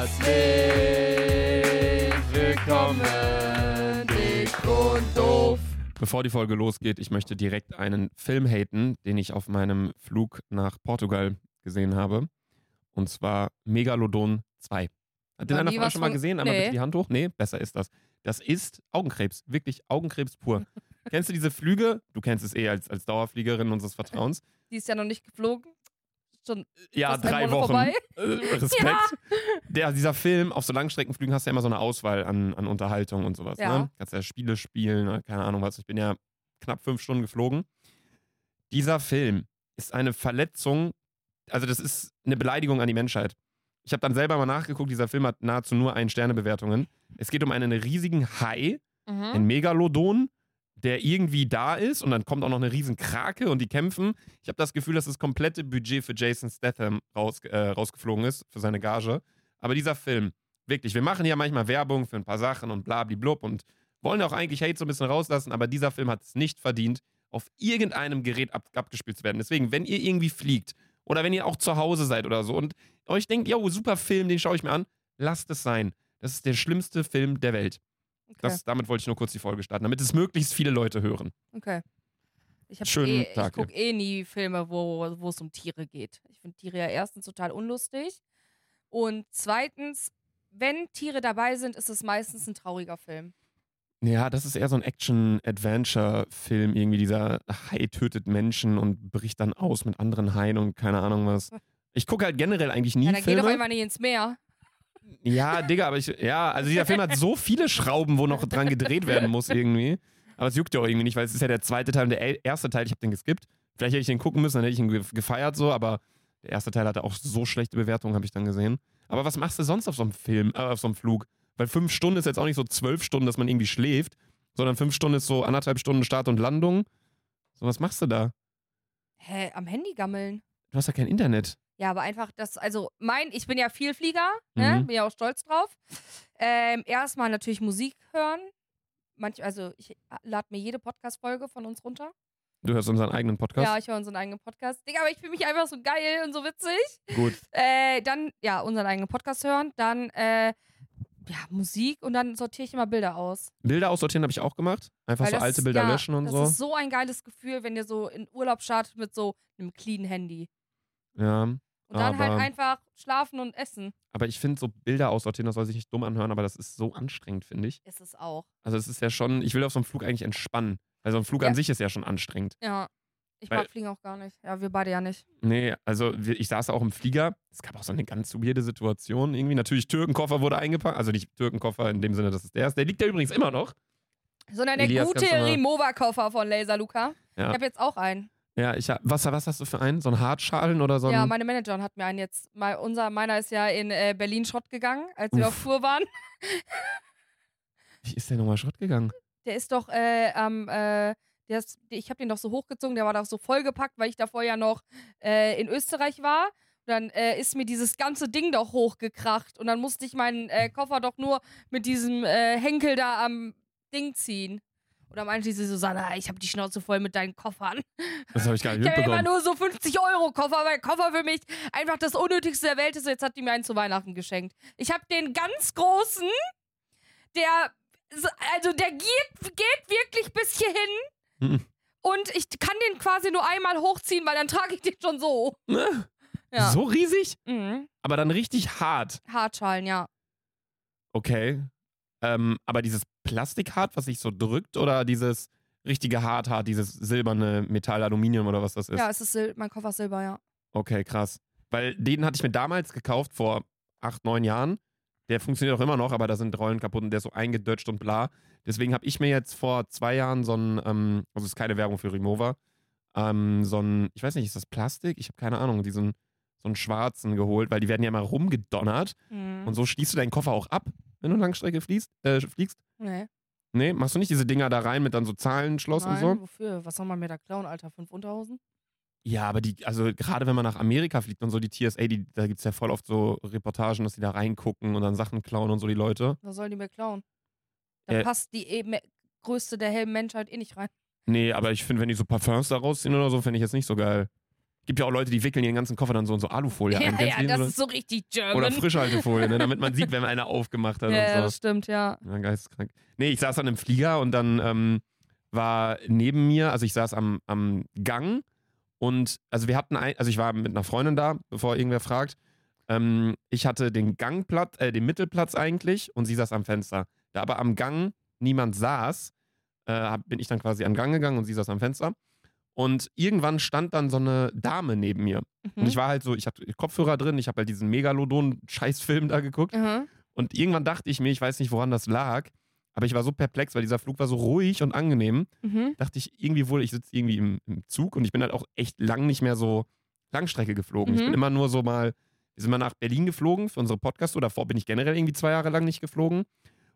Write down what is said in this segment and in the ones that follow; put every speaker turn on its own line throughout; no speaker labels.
Herzlich willkommen, dick und doof.
Bevor die Folge losgeht, ich möchte direkt einen Film haten, den ich auf meinem Flug nach Portugal gesehen habe. Und zwar Megalodon 2. Hat den einer von euch schon mal gesehen? Einmal
Nee.
bitte die Hand hoch. Nee, besser ist das. Das ist Augenkrebs. Wirklich Augenkrebs pur. kennst du diese Flüge? Du kennst es eh als, als Dauerfliegerin unseres Vertrauens.
Die ist ja noch nicht geflogen. Schon
Ja,
fast ein
drei Wochen.
vorbei.
Äh, Respekt. Der, dieser Film, auf so Langstreckenflügen hast du ja immer so eine Auswahl an, an Unterhaltung und sowas.
Ja.
Ne? Kannst ja Spiele spielen, oder keine Ahnung was. Ich bin ja knapp fünf Stunden geflogen. Dieser Film ist eine Verletzung, also das ist eine Beleidigung an die Menschheit. Ich habe dann selber mal nachgeguckt, dieser Film hat nahezu nur ein Sternebewertungen. Es geht um einen riesigen Hai,
Mhm.
ein Megalodon, der irgendwie da ist und dann kommt auch noch eine riesen Krake und die kämpfen. Ich habe das Gefühl, dass das komplette Budget für Jason Statham raus, äh, rausgeflogen ist, für seine Gage. Aber dieser Film, wirklich, wir machen ja manchmal Werbung für ein paar Sachen und blablablub und wollen auch eigentlich Hate so ein bisschen rauslassen, aber dieser Film hat es nicht verdient, auf irgendeinem Gerät ab, abgespielt zu werden. Deswegen, wenn ihr irgendwie fliegt oder wenn ihr auch zu Hause seid oder so und euch denkt, yo, super Film, den schaue ich mir an, lasst es sein. Das ist der schlimmste Film der Welt.
Okay.
Das, damit wollte ich nur kurz die Folge starten, damit es möglichst viele Leute hören.
okay. Ich,
Schönen
eh,
Tag
ich gucke eh nie Filme, wo es um Tiere geht. Ich finde Tiere ja erstens total unlustig. Und zweitens, wenn Tiere dabei sind, ist es meistens ein trauriger Film.
Ja, das ist eher so ein Action-Adventure-Film. Irgendwie dieser Hai tötet Menschen und bricht dann aus mit anderen Haien und keine Ahnung was. Ich gucke halt generell eigentlich nie
Ja, dann geh doch
Filme.
einfach nicht ins Meer.
Ja, Digga, aber ich, ja, also dieser Film hat so viele Schrauben, wo noch dran gedreht werden muss irgendwie. Aber es juckt ja auch irgendwie nicht, weil es ist ja der zweite Teil und der el- erste Teil, ich habe den geskippt. Vielleicht hätte ich den gucken müssen, dann hätte ich ihn ge- gefeiert so, aber der erste Teil hatte auch so schlechte Bewertungen, habe ich dann gesehen. Aber was machst du sonst auf so einem Film, äh, auf so einem Flug? Weil fünf Stunden ist jetzt auch nicht so zwölf Stunden, dass man irgendwie schläft, sondern fünf Stunden ist so anderthalb Stunden Start und Landung. So, was machst du da?
Hä, am Handy gammeln.
Du hast ja kein Internet.
Ja, aber einfach das, also mein, ich bin ja Vielflieger, ne?
Mhm.
bin ja auch stolz drauf. Ähm, erstmal natürlich Musik hören. Manch, also ich lade mir jede Podcast-Folge von uns runter.
Du hörst unseren eigenen Podcast.
Ja, ich höre unseren eigenen Podcast. Digga, aber ich fühle mich einfach so geil und so witzig.
Gut.
Äh, dann, ja, unseren eigenen Podcast hören. Dann, äh, ja, Musik und dann sortiere ich immer Bilder aus.
Bilder aussortieren habe ich auch gemacht. Einfach
Weil
so
das-
alte Bilder
ja,
löschen und
das
so.
ist so ein geiles Gefühl, wenn ihr so in Urlaub startet mit so einem clean Handy.
Ja.
Und dann halt
Aber-
einfach schlafen und essen.
Aber ich finde so Bilder aussortieren, das soll sich nicht dumm anhören, aber das ist so anstrengend, finde ich.
Ist es auch.
Also es ist ja schon, ich will auf so einem Flug eigentlich entspannen. Weil so ein Flug
Ja.
an sich ist ja schon anstrengend.
Ja. Ich
Weil-
mag Fliegen auch gar nicht. Ja, wir beide ja nicht.
Nee, also ich saß auch im Flieger. Es gab auch so eine ganz weirde Situation irgendwie. Natürlich Türkenkoffer wurde eingepackt. Also nicht Türkenkoffer in dem Sinne, dass es der ist. Der liegt ja übrigens immer noch.
Sondern der
Elias,
gute Remover-Koffer von Laser Luca.
Ja.
Ich habe jetzt auch einen.
Ja, ich hab, was, was hast du für einen? So einen Hartschalen oder so.
Ja, meine Managerin hat mir einen jetzt. Mal, unser, meiner ist ja in äh, Berlin Schrott gegangen, als wir
Uff.
auf Tour waren.
Wie ist der nochmal Schrott gegangen?
Der ist doch äh, am. äh, der ist, ich habe den doch so hochgezogen, der war doch so vollgepackt, weil ich davor ja noch äh, in Österreich war. Und dann äh, ist mir dieses ganze Ding doch hochgekracht und dann musste ich meinen äh, Koffer doch nur mit diesem Henkel da am Ding ziehen. Oder meinte sie Susanna, ich habe die Schnauze voll mit deinen Koffern.
Das habe ich gar nicht
Ich habe immer
mitbekommen.
nur so 50 Euro Koffer, weil Koffer für mich einfach das Unnötigste der Welt ist. Jetzt hat die mir einen zu Weihnachten geschenkt. Ich habe den ganz großen, der, also der geht, geht wirklich bis hierhin.
Mhm.
Und ich kann den quasi nur einmal hochziehen, weil dann trage ich den schon so. Ja.
So riesig?
Mhm.
Aber dann richtig hart.
Hartschalen, ja.
Okay. Ähm, aber dieses Plastikhart, was sich so drückt, oder dieses richtige Harthart, dieses silberne Metall, Aluminium oder was das ist?
Ja, es ist Sil mein Koffer ist Silber, ja.
Okay, krass. Weil den hatte ich mir damals gekauft, vor acht, neun Jahren. Der funktioniert auch immer noch, aber da sind Rollen kaputt und der ist so eingedutscht und bla. Deswegen habe ich mir jetzt vor zwei Jahren so ein, ähm, also es ist keine Werbung für Remover, ähm, so ein, ich weiß nicht, ist das Plastik? Ich habe keine Ahnung, diesen, so einen schwarzen geholt, weil die werden ja mal rumgedonnert
Mhm.
und so schließt du deinen Koffer auch ab, wenn du Langstrecke fließt, äh, fliegst.
Nee.
Nee, machst du nicht diese Dinger da rein mit dann so Zahlenschloss
Nein,
und so?
wofür? Was soll man mir da klauen, Alter? Fünf Unterhosen?
Ja, aber die, also gerade wenn man nach Amerika fliegt und so, die TSA, die, da gibt es ja voll oft so Reportagen, dass die da reingucken und dann Sachen klauen und so die Leute.
Was sollen die mir klauen? Da
Äh.
passt die eben größte der hellen Menschheit eh nicht rein.
Nee, aber ich finde, wenn die so Parfums da rausziehen oder so, finde ich jetzt nicht so geil. Gibt ja auch Leute, die wickeln ihren ganzen Koffer dann so in so Alufolie ein.
Ja,
Kennst
ja, das
So-
ist so richtig German.
Oder Frischhaltefolie, ne, damit man sieht, wenn einer aufgemacht hat
ja,
und
das
so.
stimmt, ja.
Ja, geisteskrank. Nee, ich saß dann im Flieger und dann ähm, war neben mir, also ich saß am, am Gang und also wir hatten ein, also ich war mit einer Freundin da, bevor irgendwer fragt. Ähm, ich hatte den Gangplatz, äh, den Mittelplatz eigentlich und sie saß am Fenster. Da aber am Gang niemand saß, äh, bin ich dann quasi am Gang gegangen und sie saß am Fenster. Und irgendwann stand dann so eine Dame neben mir. Und
Mhm.
ich war halt so, ich hatte Kopfhörer drin, ich habe halt diesen Megalodon-Scheißfilm da geguckt.
Mhm.
Und irgendwann dachte ich mir, ich weiß nicht, woran das lag, aber ich war so perplex, weil dieser Flug war so ruhig und angenehm.
Mhm.
Dachte ich irgendwie wohl, ich sitze irgendwie im, im Zug und ich bin halt auch echt lang nicht mehr so Langstrecke geflogen. Ich
Mhm.
bin immer nur so mal, wir sind mal nach Berlin geflogen für unsere Podcast. Oder davor bin ich generell irgendwie zwei Jahre lang nicht geflogen. Und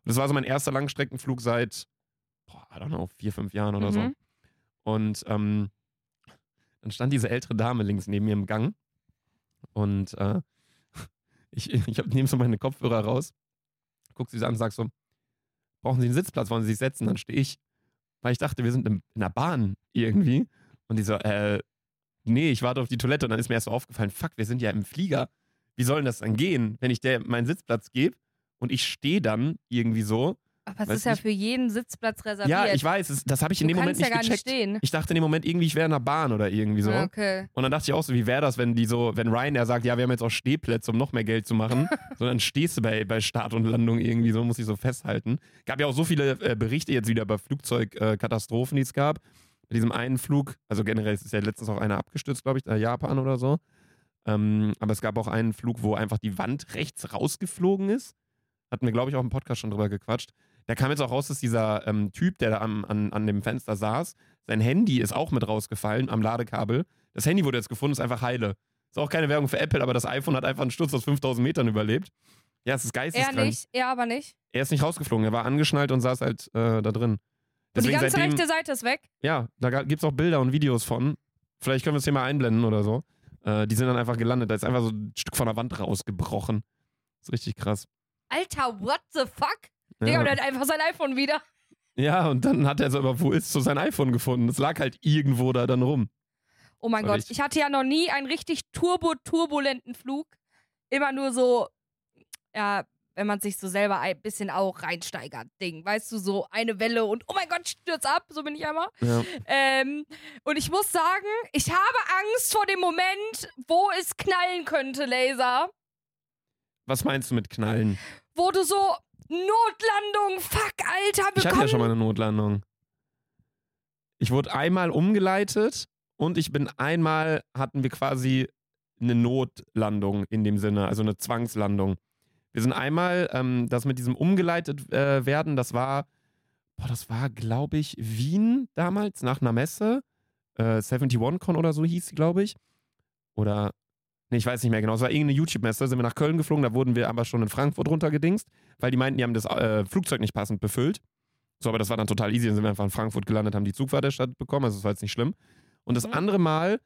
das war so mein erster Langstreckenflug seit, boah, I don't know, vier, fünf Jahren oder so.
Mhm.
Und ähm, dann stand diese ältere Dame links neben mir im Gang. Und äh, ich, ich nehme so meine Kopfhörer raus, guck sie so an und sag so, brauchen Sie einen Sitzplatz, wollen Sie sich setzen? Dann stehe ich. Weil ich dachte, wir sind im, in der Bahn irgendwie. Und die so, äh, nee, ich warte auf die Toilette. Und dann ist mir erst so aufgefallen, fuck, wir sind ja im Flieger. Wie soll denn das dann gehen, wenn ich der meinen Sitzplatz gebe und ich stehe dann irgendwie so?
Aber es ist ja
nicht-
für jeden Sitzplatz reserviert.
Ja, ich weiß, es, das habe ich in
du
dem Moment
ja
nicht
nicht
gecheckt.
stehen.
Ich dachte in dem Moment irgendwie, ich wäre in der Bahn oder irgendwie so.
Ah, Okay.
Und dann dachte ich auch so, wie wäre das, wenn die so, wenn Ryanair sagt, ja, wir haben jetzt auch Stehplätze, um noch mehr Geld zu machen. so, dann stehst du bei, bei Start und Landung irgendwie so, muss ich so festhalten. Gab ja auch so viele äh, Berichte jetzt wieder über Flugzeugkatastrophen, die es gab. Bei diesem einen Flug, also generell ist ja letztens auch einer abgestürzt, glaube ich, äh, Japan oder so. Ähm, aber es gab auch einen Flug, wo einfach die Wand rechts rausgeflogen ist. Hatten wir, glaube ich, auch im Podcast schon drüber gequatscht. Da kam jetzt auch raus, dass dieser ähm, Typ, der da am, an, an dem Fenster saß, sein Handy ist auch mit rausgefallen am Ladekabel. Das Handy wurde jetzt gefunden, ist einfach heile. Ist auch keine Werbung für Apple, aber das iPhone hat einfach einen Sturz aus 5000 Metern überlebt. Ja, es ist
Er
geisteskrank.
nicht, er aber nicht.
Er ist nicht rausgeflogen, er war angeschnallt und saß halt äh, da drin.
Und die
Deswegen
ganze
seitdem,
rechte Seite ist weg.
ja, da gibt es auch Bilder und Videos von. Vielleicht können wir es hier mal einblenden oder so. Äh, die sind dann einfach gelandet. Da ist einfach so ein Stück von der Wand rausgebrochen. ist richtig krass.
Alter, what the fuck? Digga, und
Ja.
er hat einfach sein iPhone wieder.
ja, und dann hat er so, aber wo ist so sein iPhone gefunden? Das lag halt irgendwo da dann rum.
Oh mein Gott,
richtig-
ich hatte ja noch nie einen richtig turbo-turbulenten Flug. Immer nur so, ja, wenn man sich so selber ein bisschen auch reinsteigert, Ding. Weißt du, so eine Welle und oh mein Gott, stürz ab, so bin ich einmal.
Ja.
Ähm, und ich muss sagen, ich habe Angst vor dem Moment, wo es knallen könnte, Laser.
Was meinst du mit Knallen?
Wo du so, Notlandung, fuck, Alter, wir
Ich hatte ja schon mal eine Notlandung. Ich wurde einmal umgeleitet und ich bin einmal, hatten wir quasi eine Notlandung in dem Sinne, also eine Zwangslandung. Wir sind einmal, ähm, das mit diesem umgeleitet äh, werden, das war, boah, das war, glaube ich, Wien damals nach einer Messe. Äh, 71con oder so hieß sie, glaube ich. Oder, nee, ich weiß nicht mehr genau. Es war irgendeine YouTube-Messe, sind wir nach Köln geflogen, da wurden wir aber schon in Frankfurt runtergedingst, weil die meinten, die haben das äh, Flugzeug nicht passend befüllt. So, aber das war dann total easy. Dann sind wir einfach in Frankfurt gelandet, haben die Zugfahrt der Stadt bekommen, also das war jetzt nicht schlimm. Und das
Mhm.
andere Mal,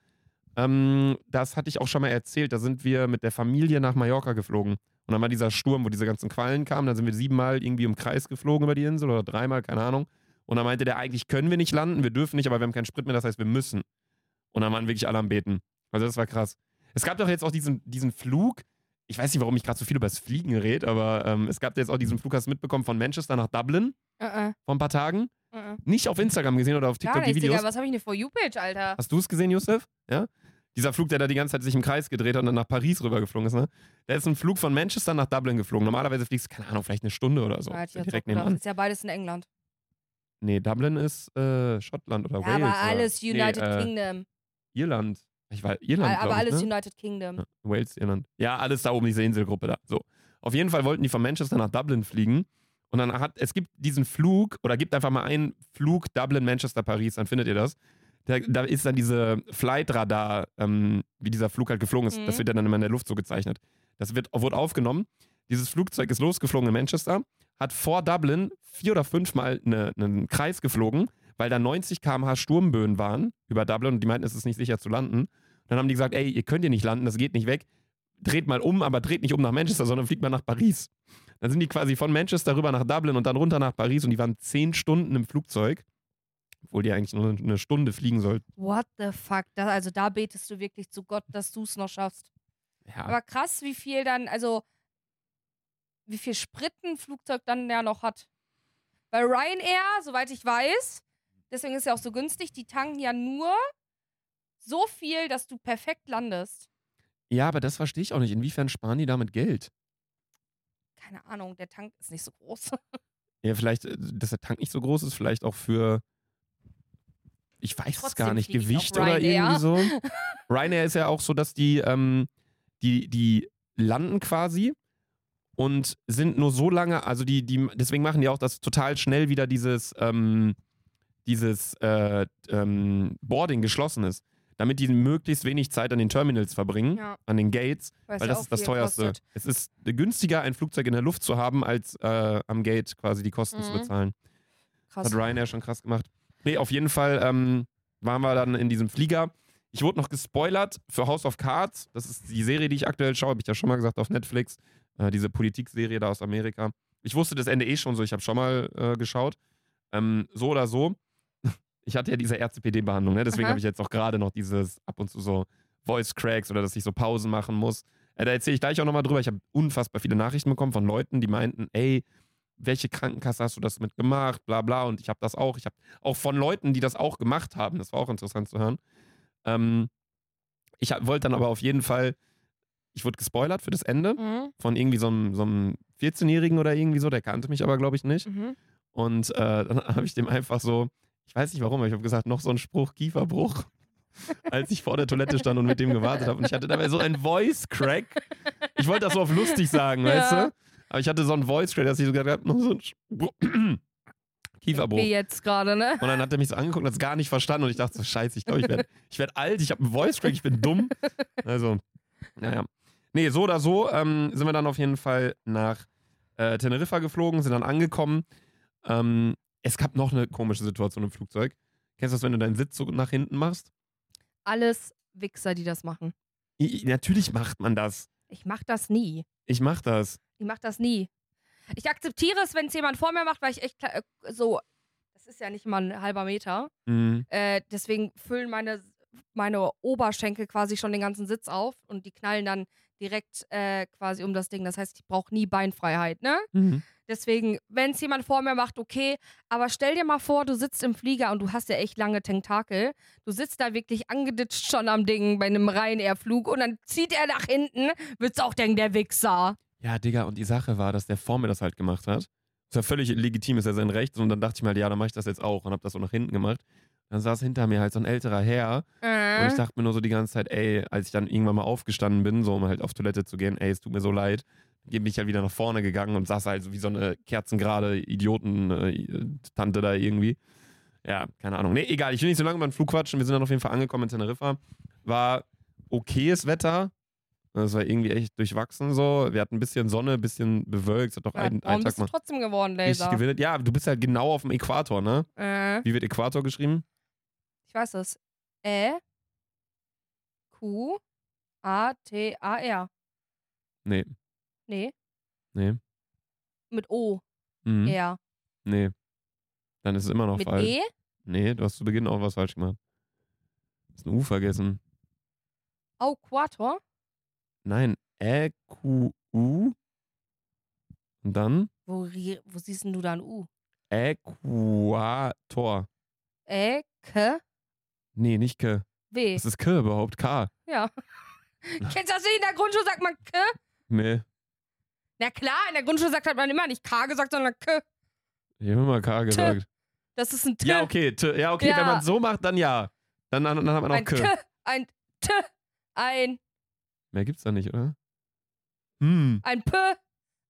ähm, das hatte ich auch schon mal erzählt, da sind wir mit der Familie nach Mallorca geflogen. Und dann war dieser Sturm, wo diese ganzen Quallen kamen. Dann sind wir siebenmal irgendwie im Kreis geflogen über die Insel oder dreimal, keine Ahnung. Und dann meinte der, eigentlich können wir nicht landen, wir dürfen nicht, aber wir haben keinen Sprit mehr, das heißt, wir müssen. Und dann waren wirklich alle am Beten. Also das war krass. Es gab doch jetzt auch diesen, diesen Flug, ich weiß nicht, warum ich gerade so viel über das Fliegen rede, aber ähm, es gab jetzt auch diesen Flug, hast du mitbekommen, von Manchester nach Dublin
Äh, äh,
vor ein paar Tagen.
äh.
Nicht auf Instagram gesehen oder auf
Gar
TikTok die
nicht,
Videos.
Digga, was habe ich denn For You-Page, Alter?
Hast du es gesehen, Yusuf? Ja? Dieser Flug, der da die ganze Zeit sich im Kreis gedreht hat und dann nach Paris rübergeflogen ist, ne? Der ist ein Flug von Manchester nach Dublin geflogen. Normalerweise fliegst du, keine Ahnung, vielleicht eine Stunde oder so.
Ja, jetzt
direkt nebenan.
Ist ja beides in England.
Nee, Dublin ist äh, Schottland oder
Ja,
Wales.
aber
oder-
alles United
nee, äh,
Kingdom.
Irland. Ich war Irland,
aber alles
ich, ne?
United Kingdom.
Ja, Wales, Irland. Ja, alles da oben, diese Inselgruppe da. So. Auf jeden Fall wollten die von Manchester nach Dublin fliegen. Und dann hat, es gibt diesen Flug, oder gibt einfach mal einen Flug Dublin, Manchester, Paris, dann findet ihr das. Da, da ist dann diese Flightradar, ähm, wie dieser Flug halt geflogen ist.
Mhm.
Das wird dann immer in der Luft so gezeichnet. Das wird, wurde aufgenommen. Dieses Flugzeug ist losgeflogen in Manchester, hat vor Dublin vier oder fünfmal eine, einen Kreis geflogen, weil da 90 km/h Sturmböen waren über Dublin und die meinten, es ist nicht sicher zu landen. Dann haben die gesagt, ey, ihr könnt hier nicht landen, das geht nicht weg. Dreht mal um, aber dreht nicht um nach Manchester, sondern fliegt mal nach Paris. Dann sind die quasi von Manchester rüber nach Dublin und dann runter nach Paris und die waren zehn Stunden im Flugzeug. Obwohl die eigentlich nur eine Stunde fliegen sollten.
What the fuck? Da, also da betest du wirklich zu Gott, dass du es noch schaffst.
Ja.
Aber krass, wie viel dann, also wie viel Sprit ein Flugzeug dann ja noch hat. Bei Ryanair, soweit ich weiß, deswegen ist ja auch so günstig, die tanken ja nur so viel, dass du perfekt landest.
ja, aber das verstehe ich auch nicht. Inwiefern sparen die damit Geld?
Keine Ahnung, der Tank ist nicht so groß.
Ja, vielleicht, äh, dass der Tank nicht so groß ist, vielleicht auch für, ich weiß es
Trotzdem
gar nicht, Gewicht oder irgendwie so. Ryanair ist ja auch so, dass die, ähm, die, die landen quasi und sind nur so lange, also die, die, deswegen machen die auch das total schnell wieder dieses, ähm, dieses äh, ähm, Boarding geschlossen ist. Damit die möglichst wenig Zeit an den Terminals verbringen,
Ja,
an den Gates, weil
ja
das ist das teuerste.
kostet.
Es ist günstiger, ein Flugzeug in der Luft zu haben, als äh, am Gate quasi die Kosten zu
Mhm.
bezahlen.
Krass.
Hat Ryanair schon krass gemacht. Nee, auf jeden Fall ähm, waren wir dann in diesem Flieger. Ich wurde noch gespoilert für House of Cards. Das ist die Serie, die ich aktuell schaue, habe ich ja schon mal gesagt, auf Netflix. Äh, diese Politikserie da aus Amerika. Ich wusste das Ende eh schon so, ich habe schon mal äh, geschaut. Ähm, so oder so. Ich hatte ja diese RCPD-Behandlung, ne? deswegen habe ich jetzt auch gerade noch dieses ab und zu so Voice Cracks oder dass ich so Pausen machen muss. Äh, da erzähle ich gleich auch nochmal drüber. Ich habe unfassbar viele Nachrichten bekommen von Leuten, die meinten, ey, welche Krankenkasse hast du das mitgemacht, bla bla. Und ich habe das auch. Ich habe auch von Leuten, die das auch gemacht haben, das war auch interessant zu hören. Ähm, ich wollte dann aber auf jeden Fall, ich wurde gespoilert für das Ende
Mhm.
von irgendwie so einem, so einem 14-Jährigen oder irgendwie so, der kannte mich aber, glaube ich, nicht.
Mhm.
Und äh, dann habe ich dem einfach so, ich weiß nicht warum, aber ich habe gesagt, noch so ein Spruch, Kieferbruch, als ich vor der Toilette stand und mit dem gewartet habe. Und ich hatte dabei so einen Voice-Crack. Ich wollte das so auf lustig sagen, weißt
Ja.
du? Aber ich hatte so einen Voice-Crack, dass ich so gesagt habe, noch so ein Spruch. Kieferbruch.
Wie jetzt gerade, ne?
Und dann hat er mich so angeguckt und hat es gar nicht verstanden. Und ich dachte so, scheiße, ich glaube, ich werde ich werd alt, ich habe einen Voice-Crack, ich bin dumm. Also, naja. Nee, so oder so ähm, sind wir dann auf jeden Fall nach äh, Teneriffa geflogen, sind dann angekommen. Ähm, es gab noch eine komische Situation im Flugzeug. Kennst du das, wenn du deinen Sitz so nach hinten machst?
Alles Wichser, die das machen.
I, natürlich macht man das.
Ich mach das nie.
Ich mach das.
Ich mach das nie. Ich akzeptiere es, wenn es jemand vor mir macht, weil ich echt äh, so, das ist ja nicht mal ein halber Meter.
Mhm.
Äh, deswegen füllen meine, meine Oberschenkel quasi schon den ganzen Sitz auf und die knallen dann direkt äh, quasi um das Ding. Das heißt, ich brauche nie Beinfreiheit, ne?
Mhm.
Deswegen, wenn es jemand vor mir macht, okay. Aber stell dir mal vor, du sitzt im Flieger und du hast ja echt lange Tentakel. Du sitzt da wirklich angeditscht schon am Ding bei einem Ryanair-Flug und dann zieht er nach hinten. Würdest auch denken, der Wichser.
Ja, Digga, und die Sache war, dass der vor mir das halt gemacht hat. Das war völlig legitim, ist ja sein Recht. Und dann dachte ich mal, ja, dann mache ich das jetzt auch. Und hab das so nach hinten gemacht. Dann saß hinter mir halt so ein älterer Herr.
Äh.
Und ich dachte mir nur so die ganze Zeit, ey, als ich dann irgendwann mal aufgestanden bin, so um halt auf Toilette zu gehen, ey, es tut mir so leid. Bin ich halt wieder nach vorne gegangen und saß halt so wie so eine kerzengerade Idioten-Tante da irgendwie. Ja, keine Ahnung. Nee, egal, ich will nicht so lange über den Flug quatschen. Wir sind dann auf jeden Fall angekommen in Teneriffa. War okayes Wetter. Das war irgendwie echt durchwachsen so. Wir hatten ein bisschen Sonne, ein bisschen bewölkt. Hat doch
ja,
einen, einen Tag
bist
mal
trotzdem geworden, Laser?
Ja, du bist halt genau auf dem Äquator, ne?
Äh,
Wie wird Äquator geschrieben?
Ich weiß es. Ä, Q, A, T, A, R.
Nee,
Nee,
nee.
mit O,
Mhm.
R.
Nee. Dann ist es immer noch
Mit
falsch.
E?
Nee, du hast zu Beginn auch was falsch gemacht. Hast ein U vergessen.
Auquator?
Nein, Ä, Q, U. Und dann
Wo, wo siehst denn du da ein U?
Äquator.
Ä, K,
Nee, nicht K.
W.
Was ist K überhaupt? K.
Ja. Kennst du das nicht? In der Grundschule sagt man K?
Nee.
Na klar, in der Grundschule sagt man immer nicht K gesagt, sondern K.
Ich habe immer K gesagt.
Das ist ein T.
Ja, okay. T. Ja, okay,
Ja.
wenn man so macht, dann ja. Dann, dann, dann hat man auch
ein
K.
K, ein T, ein,
Mehr gibt's da nicht, oder? Hm.
ein P,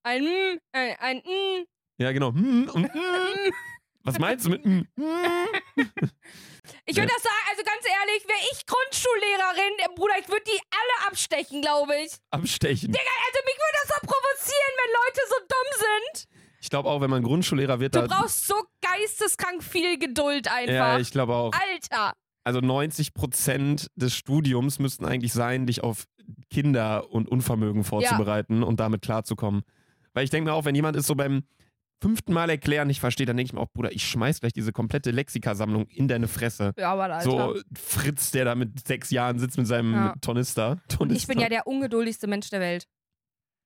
ein M, ein, ein N.
Ja, genau. Hm und hm. Was meinst du mit? Hm.
Ich
Ja.
würde das sagen, also ganz ehrlich, wäre ich Grundschullehrerin, äh, Bruder, ich würde die alle abstechen, glaube ich.
Abstechen.
Also mich würde das so provozieren, wenn Leute so dumm sind.
Ich glaube auch, wenn man Grundschullehrer wird,
Du brauchst so geisteskrank viel Geduld einfach.
Ja, ich glaube auch.
Alter.
Also 90 Prozent des Studiums müssten eigentlich sein, dich auf Kinder und Unvermögen vorzubereiten und damit klarzukommen. Weil ich denke mir auch, wenn jemand ist so beim fünften Mal erklären nicht verstehe, dann denke ich mir auch, Bruder, ich schmeiß gleich diese komplette Lexikasammlung in deine Fresse.
Ja, aber Alter.
So Fritz, der da mit sechs Jahren sitzt mit seinem
Ja.
Tornister. Tornister.
ich bin ja der ungeduldigste Mensch der Welt.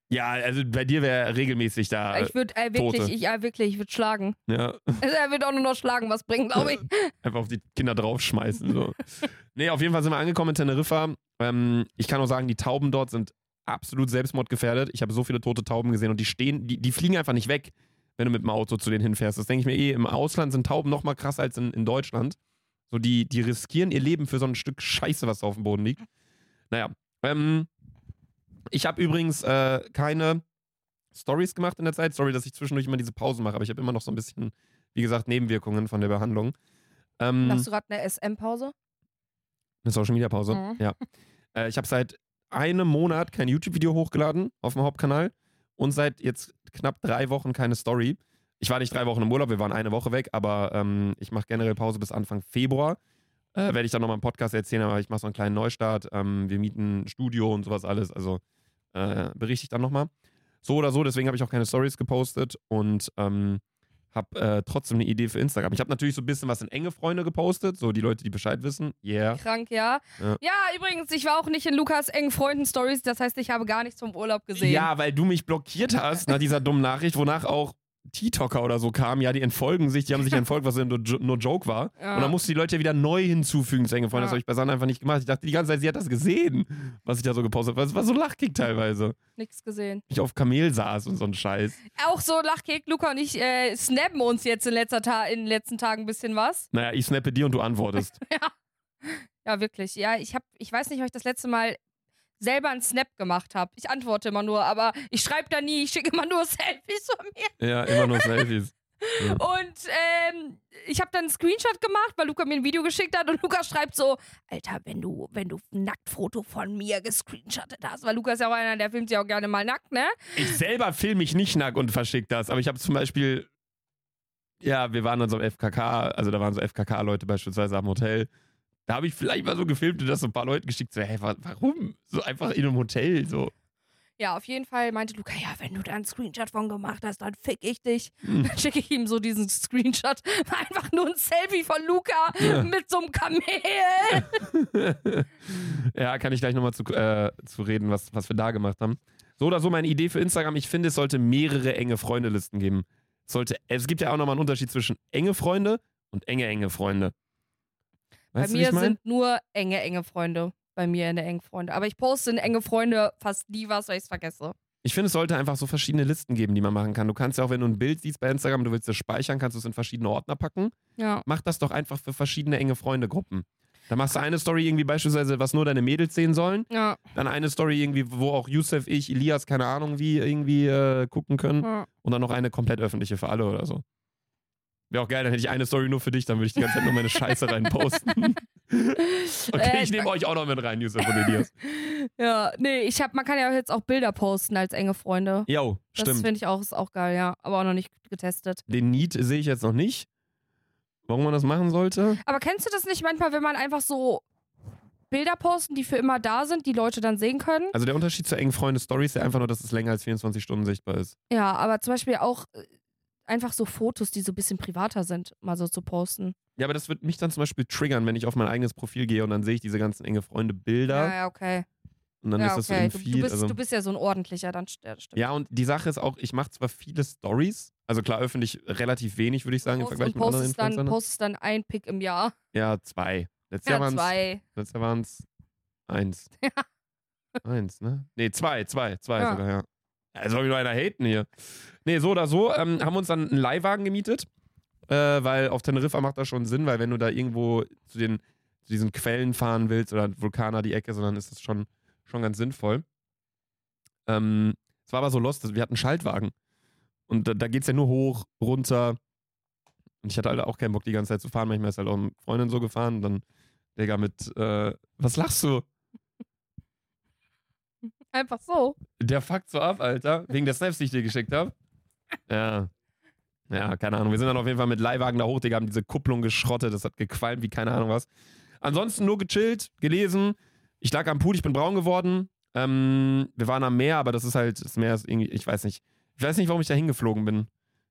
Ja, also bei dir wäre regelmäßig da.
ich würde äh, wirklich,
Tote.
ich, äh, wirklich, ich würde schlagen.
ja,
Also, er wird auch nur noch schlagen, was bringen, glaube ich.
einfach auf die Kinder draufschmeißen. So. nee, auf jeden Fall sind wir angekommen in Teneriffa. Ähm, ich kann auch sagen, die Tauben dort sind absolut selbstmordgefährdet. Ich habe so viele tote Tauben gesehen und die stehen, die, die fliegen einfach nicht weg, wenn du mit dem Auto zu denen hinfährst. Das denke ich mir eh, im Ausland sind Tauben noch mal krasser als in, in Deutschland. So, die, die riskieren ihr Leben für so ein Stück Scheiße, was da auf dem Boden liegt. Naja, ähm, ich habe übrigens äh, keine Stories gemacht in der Zeit. Sorry, dass ich zwischendurch immer diese Pausen mache, aber ich habe immer noch so ein bisschen, wie gesagt, Nebenwirkungen von der Behandlung. Ähm,
Machst du gerade eine SM-Pause?
eine Social Media Pause,
Mhm.
ja. Äh, ich habe seit einem Monat kein YouTube-Video hochgeladen auf dem Hauptkanal und seit jetzt knapp drei Wochen keine Story. Ich war nicht drei Wochen im Urlaub, wir waren eine Woche weg, aber ähm, ich mache generell Pause bis Anfang Februar. Äh, Werde ich dann nochmal im Podcast erzählen, aber ich mache so einen kleinen Neustart. Ähm, wir mieten ein Studio und sowas alles, also äh, berichte ich dann nochmal. So oder so, deswegen habe ich auch keine Stories gepostet und ähm, habe äh, trotzdem eine Idee für Instagram. Ich habe natürlich so ein bisschen was in enge Freunde gepostet, so die Leute, die Bescheid wissen. Yeah.
Krank, ja.
Ja.
ja. übrigens, ich war auch nicht in Lukas engen Freunden-Stories, das heißt, ich habe gar nichts vom Urlaub gesehen.
Ja, weil du mich blockiert hast nach dieser dummen Nachricht, wonach auch TikToker oder so kamen. Ja, die entfolgen sich, die haben sich entfolgt, was ja nur, nur Joke war.
Ja.
Und dann mussten die Leute ja wieder neu hinzufügen, zu enge Freunde. Das
Ja.
habe ich bei Sandra einfach nicht gemacht. Ich dachte die ganze Zeit, sie hat das gesehen, was ich da so gepostet habe. Es war so lachkick teilweise.
Nichts gesehen.
Ich auf Kamel saß und so ein Scheiß.
Auch so Lachkick, Luca und ich äh, snappen uns jetzt in, letzter Ta in den letzten Tagen ein bisschen was.
Naja, ich snappe dir und du antwortest.
Ja, wirklich. Ja, ich hab, ich weiß nicht, ob ich das letzte Mal selber einen Snap gemacht habe. Ich antworte immer nur, aber ich schreibe da nie, ich schicke immer nur Selfies von mir.
ja, immer nur Selfies.
Und ähm, ich habe dann einen Screenshot gemacht, weil Luca mir ein Video geschickt hat und Luca schreibt so, Alter, wenn du, wenn du ein Nacktfoto von mir gescreenshottet hast, weil Luca ist ja auch einer, der filmt sich auch gerne mal nackt, ne?
Ich selber filme mich nicht nackt und verschicke das, aber ich habe zum Beispiel, ja, wir waren an so einem FKK, also da waren so FKK-Leute beispielsweise am Hotel. Da habe ich vielleicht mal so gefilmt und das so ein paar Leuten geschickt, so, hey, wa- warum? So einfach in einem Hotel, so.
Ja, auf jeden Fall meinte Luca, ja, wenn du da einen Screenshot von gemacht hast, dann fick ich dich.
Hm.
Dann schicke ich ihm so diesen Screenshot. War einfach nur ein Selfie von Luca
Ja.
mit so einem Kamel.
ja, kann ich gleich nochmal zu, äh, zu reden, was, was wir da gemacht haben. So oder so meine Idee für Instagram, ich finde, es sollte mehrere enge Freundelisten geben. Es, sollte, es gibt ja auch nochmal einen Unterschied zwischen enge Freunde und enge, enge Freunde. Weißt
Bei mir
mein?
sind nur enge, enge Freunde. Bei mir in der engen Freunde. Aber ich poste in enge Freunde fast nie was, weil ich es vergesse.
Ich finde, es sollte einfach so verschiedene Listen geben, die man machen kann. Du kannst ja auch, wenn du ein Bild siehst bei Instagram, du willst es speichern, kannst du es in verschiedene Ordner packen.
Ja.
Mach das doch einfach für verschiedene enge Freunde-Gruppen. Da machst du eine Story irgendwie beispielsweise, was nur deine Mädels sehen sollen.
Ja.
Dann eine Story irgendwie, wo auch Yusuf, ich, Elias, keine Ahnung wie, irgendwie äh, gucken können.
ja.
Und dann noch eine komplett öffentliche für alle oder so. Wäre auch geil, dann hätte ich eine Story nur für dich, dann würde ich die ganze Zeit nur meine Scheiße reinposten. Okay,
Äh,
ich nehme euch auch noch mit rein, Yusuf und Elias.
Ja, nee, ich hab, man kann ja jetzt auch Bilder posten als enge Freunde.
Jo,
Das
stimmt.
finde ich auch, ist auch geil, ja. Aber auch noch nicht getestet.
Den Need sehe ich jetzt noch nicht. Warum man das machen sollte?
Aber kennst du das nicht manchmal, wenn man einfach so Bilder posten, die für immer da sind, die Leute dann sehen können?
Also der Unterschied zu engen Freunde-Stories ist ja einfach nur, dass es länger als 24 Stunden sichtbar ist.
Ja, aber zum Beispiel auch äh, einfach so Fotos, die so ein bisschen privater sind, mal so zu posten.
Ja, aber das wird mich dann zum Beispiel triggern, wenn ich auf mein eigenes Profil gehe und dann sehe ich diese ganzen enge Freunde-Bilder
Ja, ja, okay.
und dann
ja,
ist das
okay.
so im
du,
Feed.
du, bist,
also,
du bist ja so ein ordentlicher, dann ja, stimmt.
ja, und die Sache ist auch, ich mache zwar viele Stories, also klar öffentlich relativ wenig, würde ich sagen, im
Post-
Vergleich
und
mit anderen
postest dann,
Influencern.
postest dann ein Pick im Jahr.
Ja, zwei. Letztes
Ja,
Jahr waren es
zwei.
letztes Jahr waren's eins. Eins, ne? Nee, zwei, zwei, zwei
Ja.
sogar, ja. Ja, soll mich nur einer haten hier. Nee, so oder so, ähm, haben wir uns dann einen Leihwagen gemietet, äh, weil auf Teneriffa macht das schon Sinn, weil wenn du da irgendwo zu, den, zu diesen Quellen fahren willst oder Vulkaner die Ecke, sondern ist das schon, schon ganz sinnvoll. Ähm, es war aber so lost, wir hatten einen Schaltwagen. Und da, da geht es ja nur hoch, runter. Und ich hatte halt auch keinen Bock, die ganze Zeit zu fahren. Manchmal ist halt auch eine Freundin so gefahren. Und dann, Digga, mit, äh, was lachst du?
Einfach so.
Der fuckt so ab, Alter. Wegen der Snaps, die ich dir geschickt habe. Ja. Ja, keine Ahnung. Wir sind dann auf jeden Fall mit Leihwagen da hoch, Digga, haben diese Kupplung geschrottet. Das hat gequalmt wie keine Ahnung was. Ansonsten nur gechillt, gelesen. Ich lag am Pool, ich bin braun geworden. Ähm, wir waren am Meer, aber das ist halt, das Meer ist irgendwie, ich weiß nicht. Ich weiß nicht, warum ich da hingeflogen bin.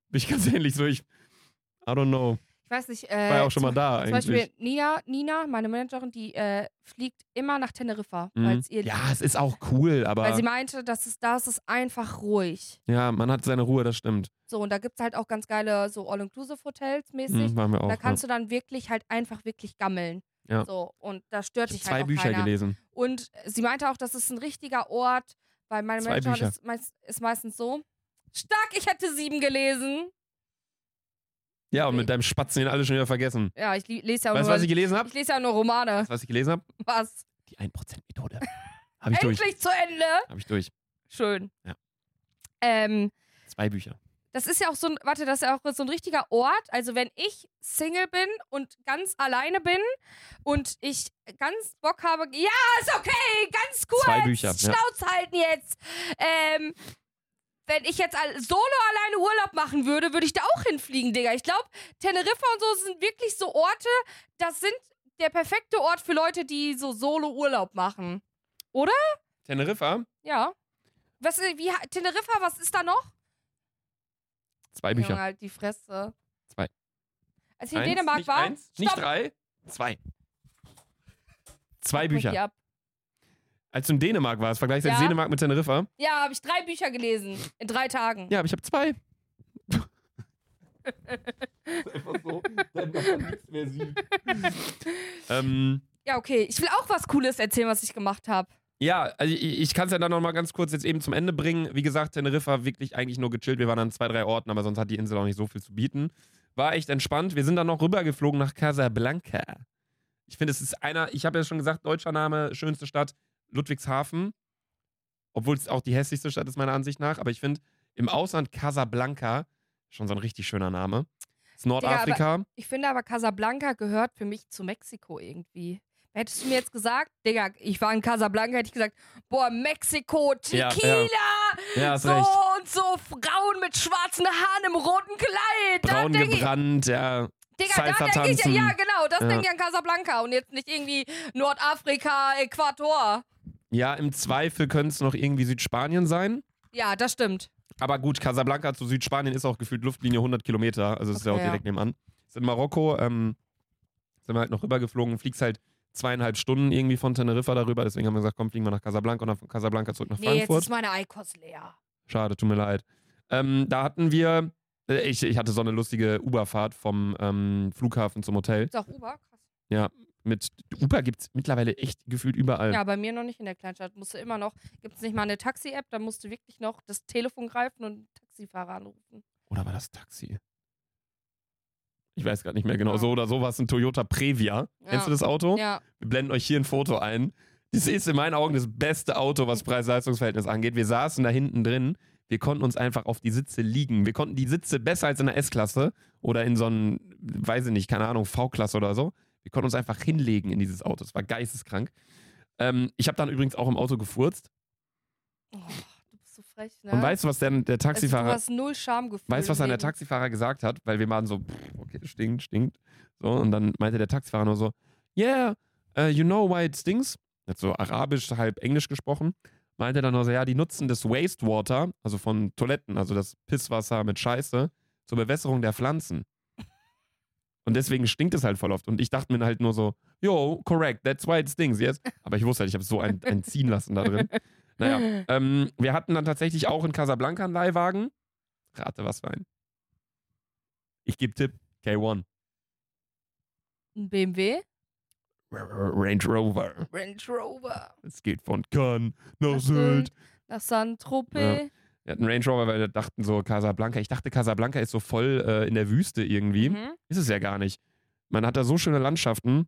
Bin ich ganz ehrlich so, ich, I don't know.
Ich weiß nicht.
Ich
Äh,
war ja auch schon mal
zum,
da
Zum
eigentlich.
Beispiel Nina, Nina, meine Managerin, die äh, fliegt immer nach Teneriffa,
Mhm.
ihr
Ja, es ist auch cool, aber
Weil sie meinte, das ist, da ist es einfach ruhig.
ja, man hat seine Ruhe, das stimmt.
So, und da gibt es halt auch ganz geile so All-Inclusive-Hotels mäßig.
Mhm, waren wir auch.
da
ja.
kannst du dann wirklich halt einfach wirklich gammeln.
Ja.
So, und da stört
ich
dich
zwei
halt auch
Bücher
keiner.
gelesen.
Und sie meinte auch, das ist ein richtiger Ort, weil meine
Zwei
Managerin ist, meist, ist meistens so. Stark, ich hätte sieben gelesen.
Ja, und mit deinem Spatzen den alle schon wieder vergessen.
Ja, ich lese ja
Weißt du,
nur,
was ich gelesen habe?
ich lese ja nur Romane.
Was ich gelesen habe?
Was?
Die 1%-Methode. Habe ich durch.
Endlich zu Ende.
Habe ich durch.
Schön.
Ja.
Ähm,
Zwei Bücher.
das ist ja auch so ein, warte, das ist ja auch so ein richtiger Ort. Also wenn ich Single bin und ganz alleine bin und ich ganz Bock habe, ja, ist okay, ganz kurz,
Zwei Bücher, ja.
Schnauze halten jetzt. Ähm, wenn ich jetzt solo alleine Urlaub machen würde, würde ich da auch hinfliegen, Digga. Ich glaube, Teneriffa und so sind wirklich so Orte, das sind der perfekte Ort für Leute, die so solo Urlaub machen.
Teneriffa?
Ja. Was, äh, wie, Teneriffa, was ist da noch?
Zwei Bücher.
Junge, halt die Fresse.
Zwei.
Als ich in
Eins,
Dänemark
nicht
war.
Eins, nicht drei, zwei. Zwei Bücher. Als du in Dänemark warst, vergleichst
Ja.
Dänemark mit Teneriffa?
Ja, habe ich drei Bücher gelesen. In drei Tagen.
Ja, aber ich habe zwei. Einfach so, dann nichts mehr sieht. ähm,
Ja, okay. Ich will auch was Cooles erzählen, was ich gemacht habe.
ja, also ich, ich kann es ja dann noch mal ganz kurz jetzt eben zum Ende bringen. Wie gesagt, Teneriffa wirklich eigentlich nur gechillt. Wir waren an zwei, drei Orten, aber sonst hat die Insel auch nicht so viel zu bieten. War echt entspannt. Wir sind dann noch rübergeflogen nach Casablanca. Ich finde, es ist einer, ich habe ja schon gesagt, deutscher Name, schönste Stadt, Ludwigshafen. Obwohl es auch die hässlichste Stadt ist, meiner Ansicht nach. Aber ich finde, im Ausland Casablanca, schon so ein richtig schöner Name. Ist Nordafrika.
Ich finde aber, Casablanca gehört für mich zu Mexiko irgendwie. Hättest du mir jetzt gesagt, Digga, ich war in Casablanca, hätte ich gesagt, boah, Mexiko,
Ja,
Tequila,
ja, hast
so
recht.
und so, Frauen mit schwarzen Haaren im roten Kleid.
Braun
denk ich,
gebrannt, ja.
Digga,
Salsa
da denke ich, ja genau, das
Ja.
denke ich an Casablanca und jetzt nicht irgendwie Nordafrika, Äquator.
Ja, im Zweifel könnte es noch irgendwie Südspanien sein.
Ja, das stimmt.
Aber gut, Casablanca zu Südspanien ist auch gefühlt Luftlinie 100 Kilometer. Also es ist ja auch
Okay, ja.
direkt nebenan. Ist in Marokko, ähm, sind wir halt noch rübergeflogen, fliegst halt zweieinhalb Stunden irgendwie von Teneriffa darüber. Deswegen haben wir gesagt, komm, fliegen wir nach Casablanca und dann von Casablanca zurück nach
Nee, jetzt
Frankfurt.
ist meine Eikos leer.
Schade, tut mir leid. Ähm, da hatten wir, äh, ich, ich hatte so eine lustige Uberfahrt vom ähm, Flughafen zum Hotel.
Ist auch Uber? Krass.
Mit Uber gibt es mittlerweile echt gefühlt überall.
Ja, bei mir noch nicht in der Kleinstadt. Musst du immer noch, gibt es nicht mal eine Taxi-App, da musst du wirklich noch das Telefon greifen und einen Taxifahrer anrufen.
Oder war das Taxi? Ich weiß gerade nicht mehr genau.
Ja.
So oder so war es ein Toyota Previa. Kennst du das Auto?
Ja,
Wir blenden euch hier ein Foto ein. Das ist in meinen Augen das beste Auto, was Preis-Leistungs-Verhältnis angeht. Wir saßen da hinten drin. Wir konnten uns einfach auf die Sitze liegen. Wir konnten die Sitze besser als in der S-Klasse oder in so einem, weiß ich nicht, keine Ahnung, V-Klasse oder so. Wir konnten uns einfach hinlegen in dieses Auto. Es war geisteskrank. Ähm, ich habe dann übrigens auch im Auto gefurzt.
oh, du bist so frech, ne?
Und weißt du, was der, der
also,
Taxifahrer.
du hast null Schamgefühl.
Weißt du, was dann der. Taxifahrer gesagt hat? Weil wir waren so, okay, stinkt, stinkt. So, und dann meinte der Taxifahrer nur so, yeah, uh, you know why it stinks? Er hat so arabisch, halb englisch gesprochen. Meinte dann nur so, ja, die nutzen das Wastewater, also von Toiletten, also das Pisswasser mit Scheiße, zur Bewässerung der Pflanzen. Und deswegen stinkt es halt voll oft. Und ich dachte mir halt nur so, yo, correct, that's why it stinks, yes. Aber ich wusste halt, ich habe so ein, ein Ziehen lassen da drin. Naja, ähm, wir hatten dann tatsächlich auch in Casablanca einen Leihwagen. Rate, was für ein. Ich gebe Tipp, K1.
Ein BMW?
Range Rover.
Range Rover.
Es geht von Cannes nach
Nach
Sylt.
Nach Saint-Tropez.
Wir hatten einen Range Rover, weil wir dachten so Casablanca. Ich dachte, Casablanca ist so voll äh, in der Wüste irgendwie.
Mhm.
Ist es ja gar nicht. Man hat da so schöne Landschaften.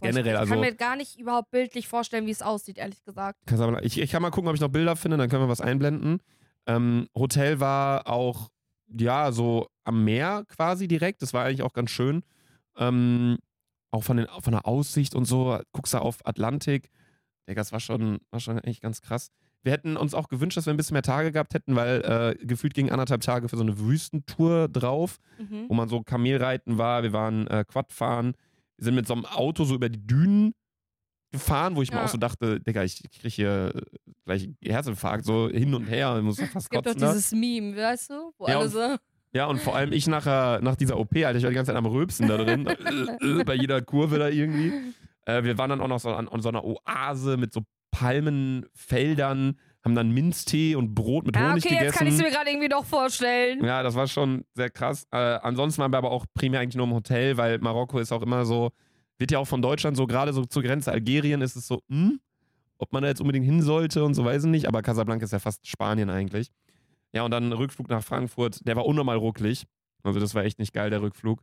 Boah, ich-
generell,
ich
also
kann mir gar nicht überhaupt bildlich vorstellen, wie es aussieht, ehrlich gesagt.
Casablanca. Ich, ich kann mal gucken, ob ich noch Bilder finde, dann können wir was einblenden. Ähm, Hotel war auch, ja, so am Meer quasi direkt. Das war eigentlich auch ganz schön. Ähm, auch von, den, von der Aussicht und so. Guckst du auf Atlantik. Digga, das war schon, war schon echt ganz krass. Wir hätten uns auch gewünscht, dass wir ein bisschen mehr Tage gehabt hätten, weil äh, gefühlt gingen anderthalb Tage für so eine Wüstentour drauf,
Mhm.
wo man so Kamelreiten war. Wir waren äh, Quad fahren. Wir sind mit so einem Auto so über die Dünen gefahren, wo ich mir
Ja.
auch so dachte, Digga, ich kriege hier äh, gleich Herzinfarkt, so hin und her, ich muss fast
Es gibt doch
kotzen. da.
dieses Meme, weißt du? Wo
Ja,
alle
und-
so.
Ja, und vor allem ich nachher, nach dieser OP, Alter, ich war die ganze Zeit am Röpsen da drin. Äh, äh, bei jeder Kurve da irgendwie. Äh, wir waren dann auch noch so an, an so einer Oase mit so Palmenfeldern, haben dann Minztee und Brot mit
Ja,
Honig
okay,
gegessen.
jetzt kann ich es mir gerade irgendwie doch vorstellen.
Ja, das war schon sehr krass. Äh, ansonsten waren wir aber auch primär eigentlich nur im Hotel, weil Marokko ist auch immer so, wird ja auch von Deutschland so gerade so zur Grenze Algerien ist es so, hm, ob man da jetzt unbedingt hin sollte und so weiß ich nicht, aber Casablanca ist ja fast Spanien eigentlich. Ja, und dann Rückflug nach Frankfurt, der war unnormal rucklig. Also das war echt nicht geil, der Rückflug.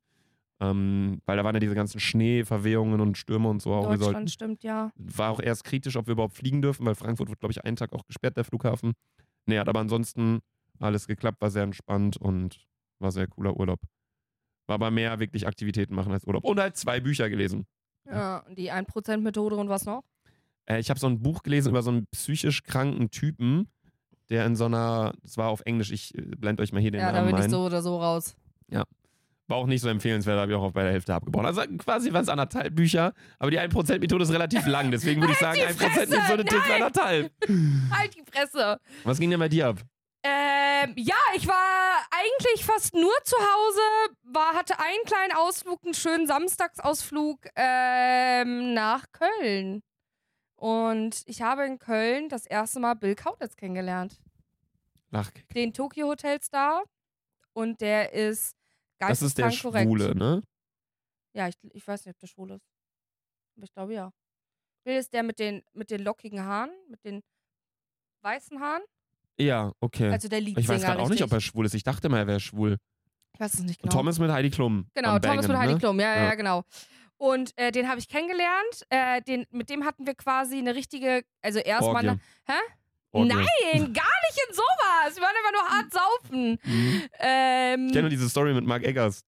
Ähm, weil da waren ja diese ganzen Schneeverwehungen und Stürme und so auch. Wir sollten,
Deutschland stimmt, ja.
war auch erst kritisch, ob wir überhaupt fliegen dürfen, weil Frankfurt wird, glaube ich, einen Tag auch gesperrt, der Flughafen. Nee, hat aber ansonsten alles geklappt, war sehr entspannt und war sehr cooler Urlaub. War aber mehr wirklich Aktivitäten machen als Urlaub. Und halt zwei Bücher gelesen.
ja. Die 1%-Methode und was noch?
Äh, ich habe so ein Buch gelesen über so einen psychisch kranken Typen, der in so einer, das war auf Englisch, ich äh, blende euch mal hier den
Ja, da
Namen
bin ich
ein.
so oder so raus.
War auch nicht so empfehlenswert, habe ich auch bei der Hälfte abgebrochen. Also quasi waren es anderthalb Bücher, aber die 1%-Methode ist relativ lang, deswegen würde ich sagen,
Halt die
1%-Methode
Fresse,
tippt anderthalb.
Halt die Fresse.
Was ging denn bei dir ab?
Ähm, ja, ich war eigentlich fast nur zu Hause, war, hatte einen kleinen Ausflug, einen schönen Samstagsausflug ähm, nach Köln. Und ich habe in Köln das erste Mal Bill Kaulitz kennengelernt.
Ach,
Den Tokyo Hotel Star. Und der ist
das ist der
korrekt.
Schwule, ne?
Ja, ich, ich weiß nicht, ob der schwul ist. Aber ich glaube ja. Bill ist der mit den, mit den lockigen Haaren, mit den weißen Haaren.
Ja, okay.
Also der Leadsänger.
ich weiß gerade auch nicht, ob er schwul ist. Ich dachte mal, er wäre schwul.
Ich weiß es nicht
Und
genau.
Thomas mit Heidi Klum.
Genau, Thomas
Bangen,
mit Heidi
ne?
Klum, ja, ja,
Ja.
genau. Und äh, den habe ich kennengelernt. Äh, den, mit dem hatten wir quasi eine richtige, also erstmal. Hä?
Orgie.
Nein, gar nicht in sowas. Wir waren einfach nur hart saufen.
Mhm.
Ähm,
Ich kenne nur diese Story mit Mark Eggers,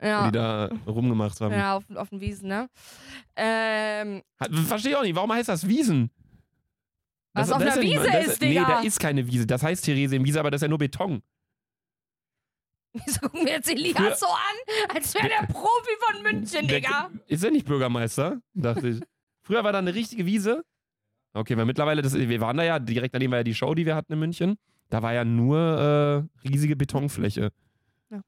ja,
die da rumgemacht haben.
ja auf, auf den Wiesen, ne? Ähm,
Verstehe ich auch nicht, warum heißt das Wiesen?
Was
Das-
auf
das
einer
ja
Wiese
das,
ist,
Nee,
Digga.
da ist keine Wiese. Das heißt Theresienwiese, aber das ist ja nur Beton.
wieso gucken wir jetzt Elias
Früher-
so an, als wäre der Profi von München,
Der-
Digga?
Ist er nicht Bürgermeister? Dachte ich. Früher war da eine richtige Wiese. Okay, weil mittlerweile, das, wir waren da ja, direkt daneben war ja die Show, die wir hatten in München. Da war ja nur äh, riesige Betonfläche.
Ja.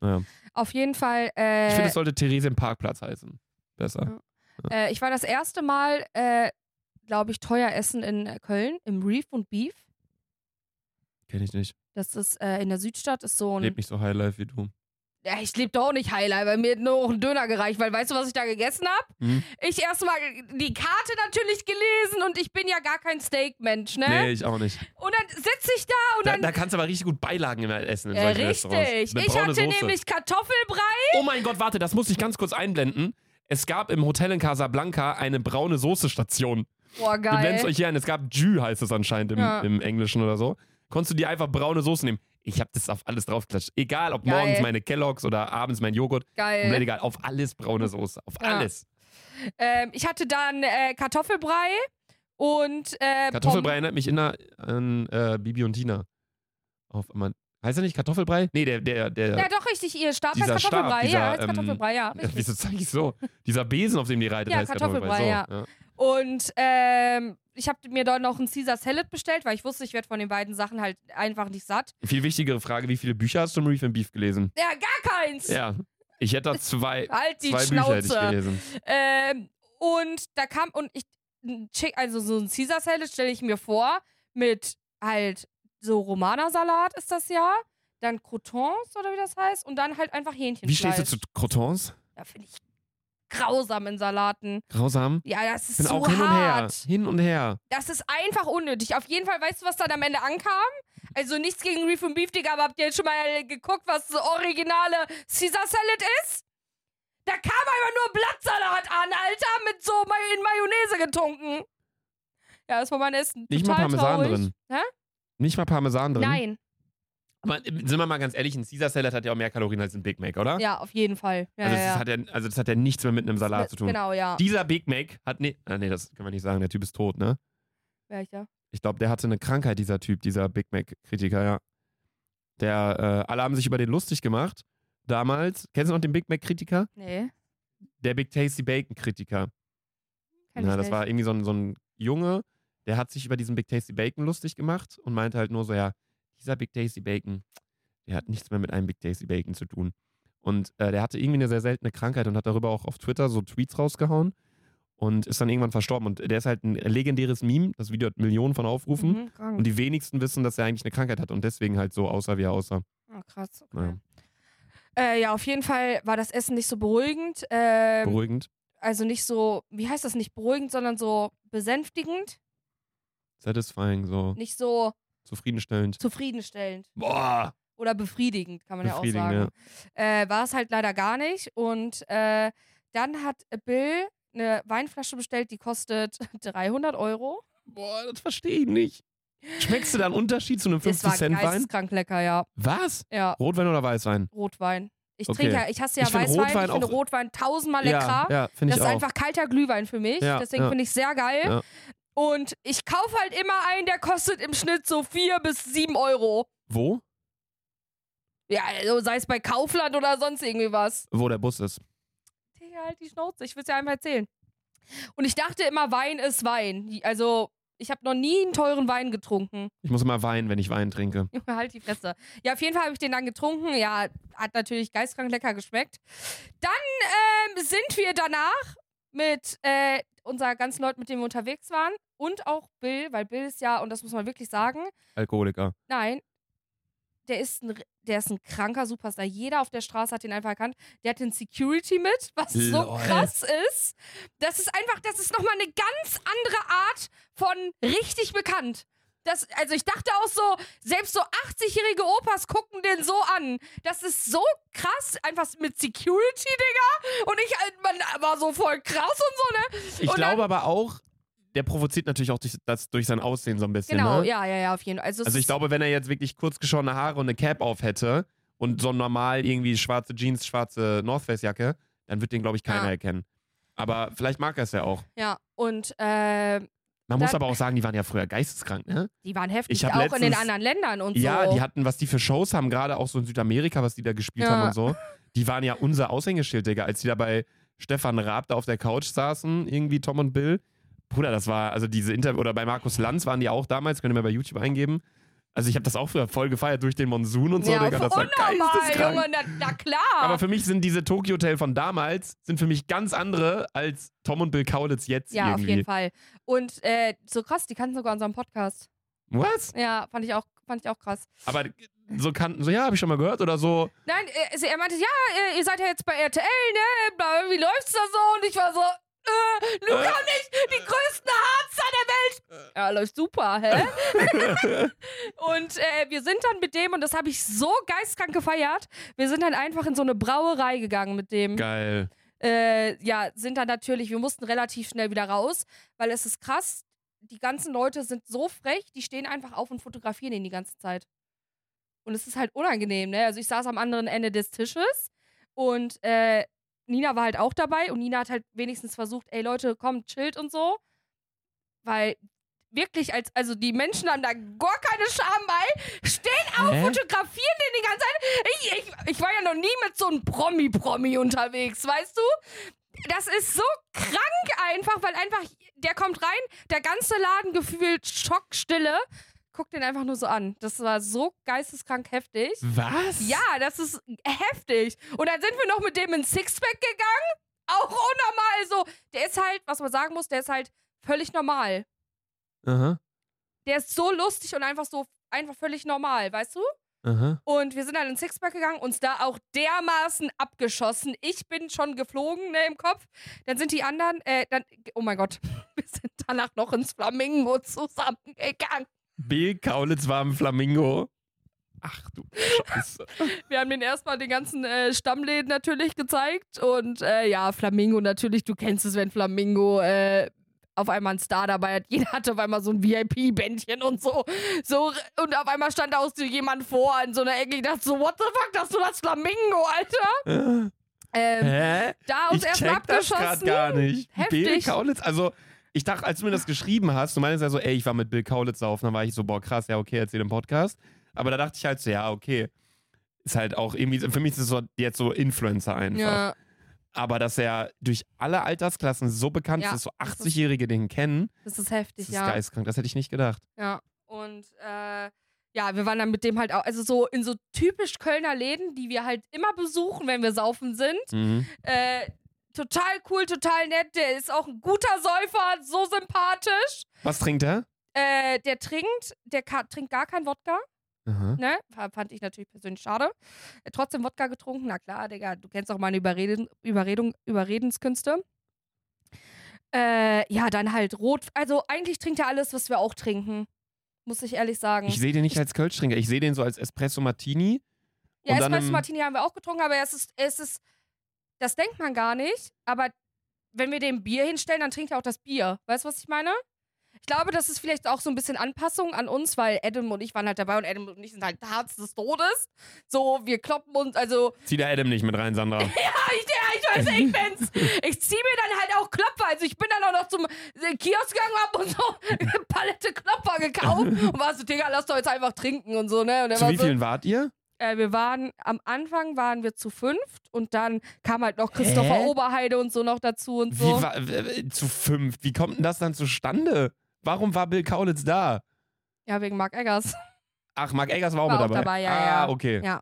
Ja.
Auf jeden Fall.
Ich
Äh,
finde, es sollte Theresienparkplatz heißen. Besser.
Äh, ich war das erste Mal, äh, glaube ich, teuer essen in Köln, im Reef und Beef.
Kenne ich nicht.
Das ist äh, in der Südstadt, ist so ein.
Leb nicht so Highlife wie du.
Ja, ich lebe doch auch nicht Highlight, weil mir hat nur noch ein Döner gereicht, weil weißt du, was ich da gegessen habe?
Hm?
Ich erstmal die Karte natürlich gelesen und ich bin ja gar kein Steak-Mensch, ne?
Nee, ich auch nicht.
Und dann sitze ich da und
Da,
dann.
da kannst du aber richtig gut Beilagen immer essen in
äh,
solchen Restaurants.
richtig. Ich hatte
Soße.
nämlich Kartoffelbrei.
Oh mein Gott, warte, das muss ich ganz kurz einblenden. Es gab im Hotel in Casablanca eine braune Soße-Station.
Boah,
Du blendest
geil.
euch hier ein. Es gab Jus, heißt es anscheinend im,
Ja.
im Englischen oder so. Konntest du dir einfach braune Soße nehmen. Ich habe das auf alles draufgeklatscht. Egal, ob
Geil.
morgens meine Kelloggs oder abends mein Joghurt.
Geil.
egal. Auf alles braune Soße. Auf
Ja.
alles.
Ähm, ich hatte dann äh, Kartoffelbrei und. Äh,
Kartoffelbrei erinnert mich immer an äh, Bibi und Tina. Auf, immer- heißt er nicht Kartoffelbrei? Nee, der, der, der.
Ja, doch, richtig. Ihr Stab heißt
Stab,
Kartoffelbrei.
dieser,
ja, heißt
ähm,
Kartoffelbrei, ja.
Ja,
Richtig.
wieso sag ich so? Dieser Besen, auf dem die reitet,
Ja,
heißt Kartoffelbrei.
Kartoffelbrei,
so, ja.
Und ähm, ich habe mir dort noch einen Caesar Salad bestellt, weil ich wusste, ich werde von den beiden Sachen halt einfach nicht satt.
Viel wichtigere Frage: Wie viele Bücher hast du im Reef and Beef gelesen?
Ja, gar keins.
Ja. Ich hätte da zwei,
Halt die
zwei Bücher hätte ich
Schnauze.
gelesen.
Ähm, und da kam und ich also so ein Caesar Salad stelle ich mir vor mit halt so Romana-Salat ist das ja, dann Croutons oder wie das heißt und dann halt einfach Hähnchenfleisch.
Wie stehst du zu Croutons?
Ja, finde ich grausam in Salaten.
Grausam?
Ja, das ist
bin
so
auch hin und her.
hart.
Hin und her.
Das ist einfach unnötig. Auf jeden Fall, weißt du, was dann am Ende ankam? Also nichts gegen Reef und Beef, Digga, aber habt ihr jetzt schon mal geguckt, was das originale Caesar Salad ist? Da kam einfach nur Blattsalat an, Alter, mit so in Mayonnaise getunken. Ja, das war mein Essen.
Nicht mal
Total
Parmesan
traurig.
drin.
Hä?
Nicht mal Parmesan drin.
Nein.
Aber äh, sind wir mal ganz ehrlich, ein Caesar Salad hat ja auch mehr Kalorien als ein Big Mac, oder?
Ja, auf jeden Fall. Ja,
also, das
ja.
Hat ja, also das hat ja nichts mehr mit einem Salat zu tun.
Genau, ja.
Dieser Big Mac hat ne, ah, nee, das können wir nicht sagen, der Typ ist tot, ne?
Welcher?
Ich glaube, der hatte eine Krankheit, dieser Typ, dieser Big Mac-Kritiker, ja. Der, äh, alle haben sich über den lustig gemacht. Damals, kennst du noch den Big Mac-Kritiker?
Nee.
Der Big Tasty Bacon-Kritiker.
Ich
das
nicht.
war irgendwie so ein, so ein Junge, der hat sich über diesen Big Tasty Bacon lustig gemacht und meinte halt nur so, ja, dieser Big Tasty Bacon, der hat nichts mehr mit einem Big Tasty Bacon zu tun. Und äh, der hatte irgendwie eine sehr seltene Krankheit und hat darüber auch auf Twitter so Tweets rausgehauen und ist dann irgendwann verstorben. Und der ist halt ein legendäres Meme. Das Video hat Millionen von Aufrufen.
Mhm.
Und die wenigsten wissen, dass er eigentlich eine Krankheit hat und deswegen halt so aussah, wie er aussah.
Ah, krass. Okay.
Naja,
Äh, ja, auf jeden Fall war das Essen nicht so beruhigend. Ähm,
beruhigend.
also nicht so, wie heißt das, nicht beruhigend, sondern so besänftigend.
Satisfying, so
Nicht so
zufriedenstellend.
zufriedenstellend.
Boah!
Oder befriedigend, kann man ja auch sagen. Äh, war es halt leider gar nicht. Und äh, dann hat Bill eine Weinflasche bestellt, die kostet 300 Euro.
Boah, das verstehe ich nicht. Schmeckst du da einen Unterschied zu einem
Das war
50-Cent-Wein?
geisteskrank lecker, ja.
Was?
Ja,
Rotwein oder Weißwein?
Rotwein. Ich
Okay.
trinke ja, ich hasse ja
Ich find
Weißwein,
Rotwein
ich finde Rotwein tausendmal leckerer.
Ja, ja finde
das ist
auch.
einfach kalter Glühwein für mich.
Ja,
Deswegen
ja.
finde ich sehr geil. Und ich kaufe halt immer einen, der kostet im Schnitt so 4 bis 7 Euro.
Wo?
Ja, also sei es bei Kaufland oder sonst irgendwie was.
Wo der Bus ist.
Digga, halt die Schnauze, ich will es ja einmal erzählen. Und ich dachte immer, Wein ist Wein. Also, ich habe noch nie einen teuren Wein getrunken.
Ich muss immer weinen, wenn ich Wein trinke.
Junge, halt die Fresse. Ja, auf jeden Fall habe ich den dann getrunken. Ja, hat natürlich geistkrank lecker geschmeckt. Dann ähm, sind wir danach mit äh, unser ganzen Leuten, mit denen wir unterwegs waren. Und auch Bill, weil Bill ist ja, und das muss man wirklich sagen,
Alkoholiker.
nein, der ist ein, der ist ein kranker Superstar. Jeder auf der Straße hat ihn einfach erkannt. Der hat den Security mit, was so
Lol.
krass ist. Das ist einfach, das ist nochmal eine ganz andere Art von richtig bekannt. Das, also ich dachte auch so, selbst so 80-jährige Opas gucken den so an. Das ist so krass, einfach mit Security, Digga. Und ich halt, man war so voll krass und so, ne?
Ich
Und
glaube aber auch, der provoziert natürlich auch durch, das, durch sein Aussehen so ein bisschen.
Genau,
ne?
ja, ja, ja, auf jeden Fall. Also,
Also ich glaube, wenn er jetzt wirklich kurz geschorene Haare und eine Cap auf hätte und so normal irgendwie schwarze Jeans, schwarze North Face Jacke, dann wird den, glaube ich, keiner
Ja.
erkennen. Aber vielleicht mag er es ja auch.
Ja, und äh,
Man muss aber auch sagen, die waren ja früher geisteskrank, ne?
die waren heftig, auch in den
letztens-
anderen Ländern und
Ja,
so.
die hatten, was die für Shows haben, gerade auch so in Südamerika, was die da gespielt
Ja.
haben und so. Die waren ja unser Aushängeschild, Digga, als die da bei Stefan Raab da auf der Couch saßen, irgendwie Tom und Bill. Bruder, das war, also diese Interview, oder bei Markus Lanz waren die auch damals, könnt ihr mal bei YouTube eingeben. Also ich habe das auch früher voll gefeiert durch den Monsun und so,
ja,
Digga, das war geisteskrank.
Junge, na, na klar.
Aber für mich sind diese Tokyo Hotel von damals, sind für mich ganz andere als Tom und Bill Kaulitz jetzt
ja,
irgendwie.
auf jeden Fall. Und äh, so krass, die kannten sogar unseren Podcast.
Was?
Ja, fand ich auch, fand ich auch krass.
Aber so kannten, so ja, habe ich schon mal gehört oder so.
Nein, äh, also er meinte, ja, äh, ihr seid ja jetzt bei RTL, ne? Wie läuft's da so? Und ich war so, äh, Luca
Äh.
und ich, die größten Harzer der Welt. Ja, läuft super, hä? und äh, wir sind dann mit dem, und das habe ich so geistkrank gefeiert, wir sind dann einfach in so eine Brauerei gegangen mit dem.
Geil.
äh, ja, sind dann natürlich, wir mussten relativ schnell wieder raus, weil es ist krass, die ganzen Leute sind so frech, die stehen einfach auf und fotografieren ihn die ganze Zeit. Und es ist halt unangenehm, ne? Also ich saß am anderen Ende des Tisches und äh, Nina war halt auch dabei und Nina hat halt wenigstens versucht, ey Leute, kommt, chillt und so. Weil wirklich, als, also die Menschen haben da gar keine Scham bei, stehen auf,
Hä?
fotografieren den die ganze Zeit. Ich, ich, ich war ja noch nie mit so einem Promi-Promi unterwegs, weißt du? Das ist so krank einfach, weil einfach, der kommt rein, der ganze Laden gefühlt Schockstille, guckt den einfach nur so an. Das war so geisteskrank heftig.
Was?
Ja, das ist heftig. Und dann sind wir noch mit dem ins Sixpack gegangen. Auch unnormal so. Der ist halt, was man sagen muss, der ist halt völlig normal.
Aha.
Der ist so lustig und einfach so, einfach völlig normal, weißt du?
Aha.
Und wir sind dann ins Sixpack gegangen, uns da auch dermaßen abgeschossen. Ich bin schon geflogen, ne, im Kopf. Dann sind die anderen, äh, dann, oh mein Gott, wir sind danach noch ins Flamingo zusammengegangen.
Bill Kaulitz war im Flamingo. Ach du Scheiße.
Wir haben den erstmal den ganzen äh, Stammläden natürlich gezeigt. Und äh, ja, Flamingo natürlich, du kennst es, wenn Flamingo äh, auf einmal einen Star dabei hat. Jeder hatte auf einmal so ein VIP-Bändchen und so. so. Und auf einmal stand da auch so jemand vor in so einer Ecke. Ich dachte so, what the fuck, das ist du das Flamingo, Alter? Ähm,
Hä?
da uns erstmal
check das
abgeschossen.
gar nicht. Bill
Heftig.
Kaulitz, also ich dachte, als du mir das geschrieben hast, du meinst ja so, ey, ich war mit Bill Kaulitz saufen, dann war ich so, boah, krass, ja, okay, erzähl im Podcast. Aber da dachte ich halt so, ja, okay. Ist halt auch irgendwie, für mich ist es so, jetzt so Influencer einfach.
Ja,
Aber dass er durch alle Altersklassen so bekannt
Ja,
ist, dass so
das ist-
80-Jährige den kennen,
das ist heftig,
das ist
ja.
geistkrank. Das hätte ich nicht gedacht.
Ja. Und äh, ja, wir waren dann mit dem halt auch, also so in so typisch Kölner Läden, die wir halt immer besuchen, wenn wir saufen sind.
Mhm.
Äh, total cool, total nett. Der ist auch ein guter Säufer, so sympathisch.
Was trinkt er?
Äh, der trinkt, der trinkt gar kein Wodka,
Aha.
ne? Fand ich natürlich persönlich schade. Äh, trotzdem Wodka getrunken, na klar, Digga, du kennst auch meine Überreden, Überredung, Überredenskünste. Äh, ja, dann halt rot. Also eigentlich trinkt er alles, was wir auch trinken. Muss ich ehrlich sagen.
Ich sehe den nicht als Kölsch-Trinker. Ich sehe den so als Espresso Martini.
Ja, Espresso Martini haben wir auch getrunken, aber es ist, es ist, das denkt man gar nicht. Aber wenn wir dem Bier hinstellen, dann trinkt er auch das Bier. Weißt du, was ich meine? Ich glaube, das ist vielleicht auch so ein bisschen Anpassung an uns, weil Adam und ich waren halt dabei und Adam und ich sind halt Herz des Todes. So, wir kloppen uns, also,
Zieh der Adam nicht mit rein, Sandra.
ja, ich, ja, ich weiß, ich bin's. Ich zieh mir dann halt auch Klopfer. Also, ich bin dann auch noch zum äh, Kiosk gegangen hab und so eine Palette Klopfer gekauft und war so, Digga, lass doch jetzt einfach trinken und so, ne? Und
Zu wie
so,
vielen wart ihr?
Äh, wir waren, am Anfang waren wir zu fünft und dann kam halt noch Christopher
Hä?
Oberheide und so noch dazu und so.
Wie war, w- zu fünf? Wie kommt denn das dann zustande? Warum war Bill Kaulitz da?
Ja, wegen Mark Eggers.
Ach, Mark Eggers war auch
War
mit
auch
dabei.
dabei, ja,
ah,
ja.
okay.
Ja.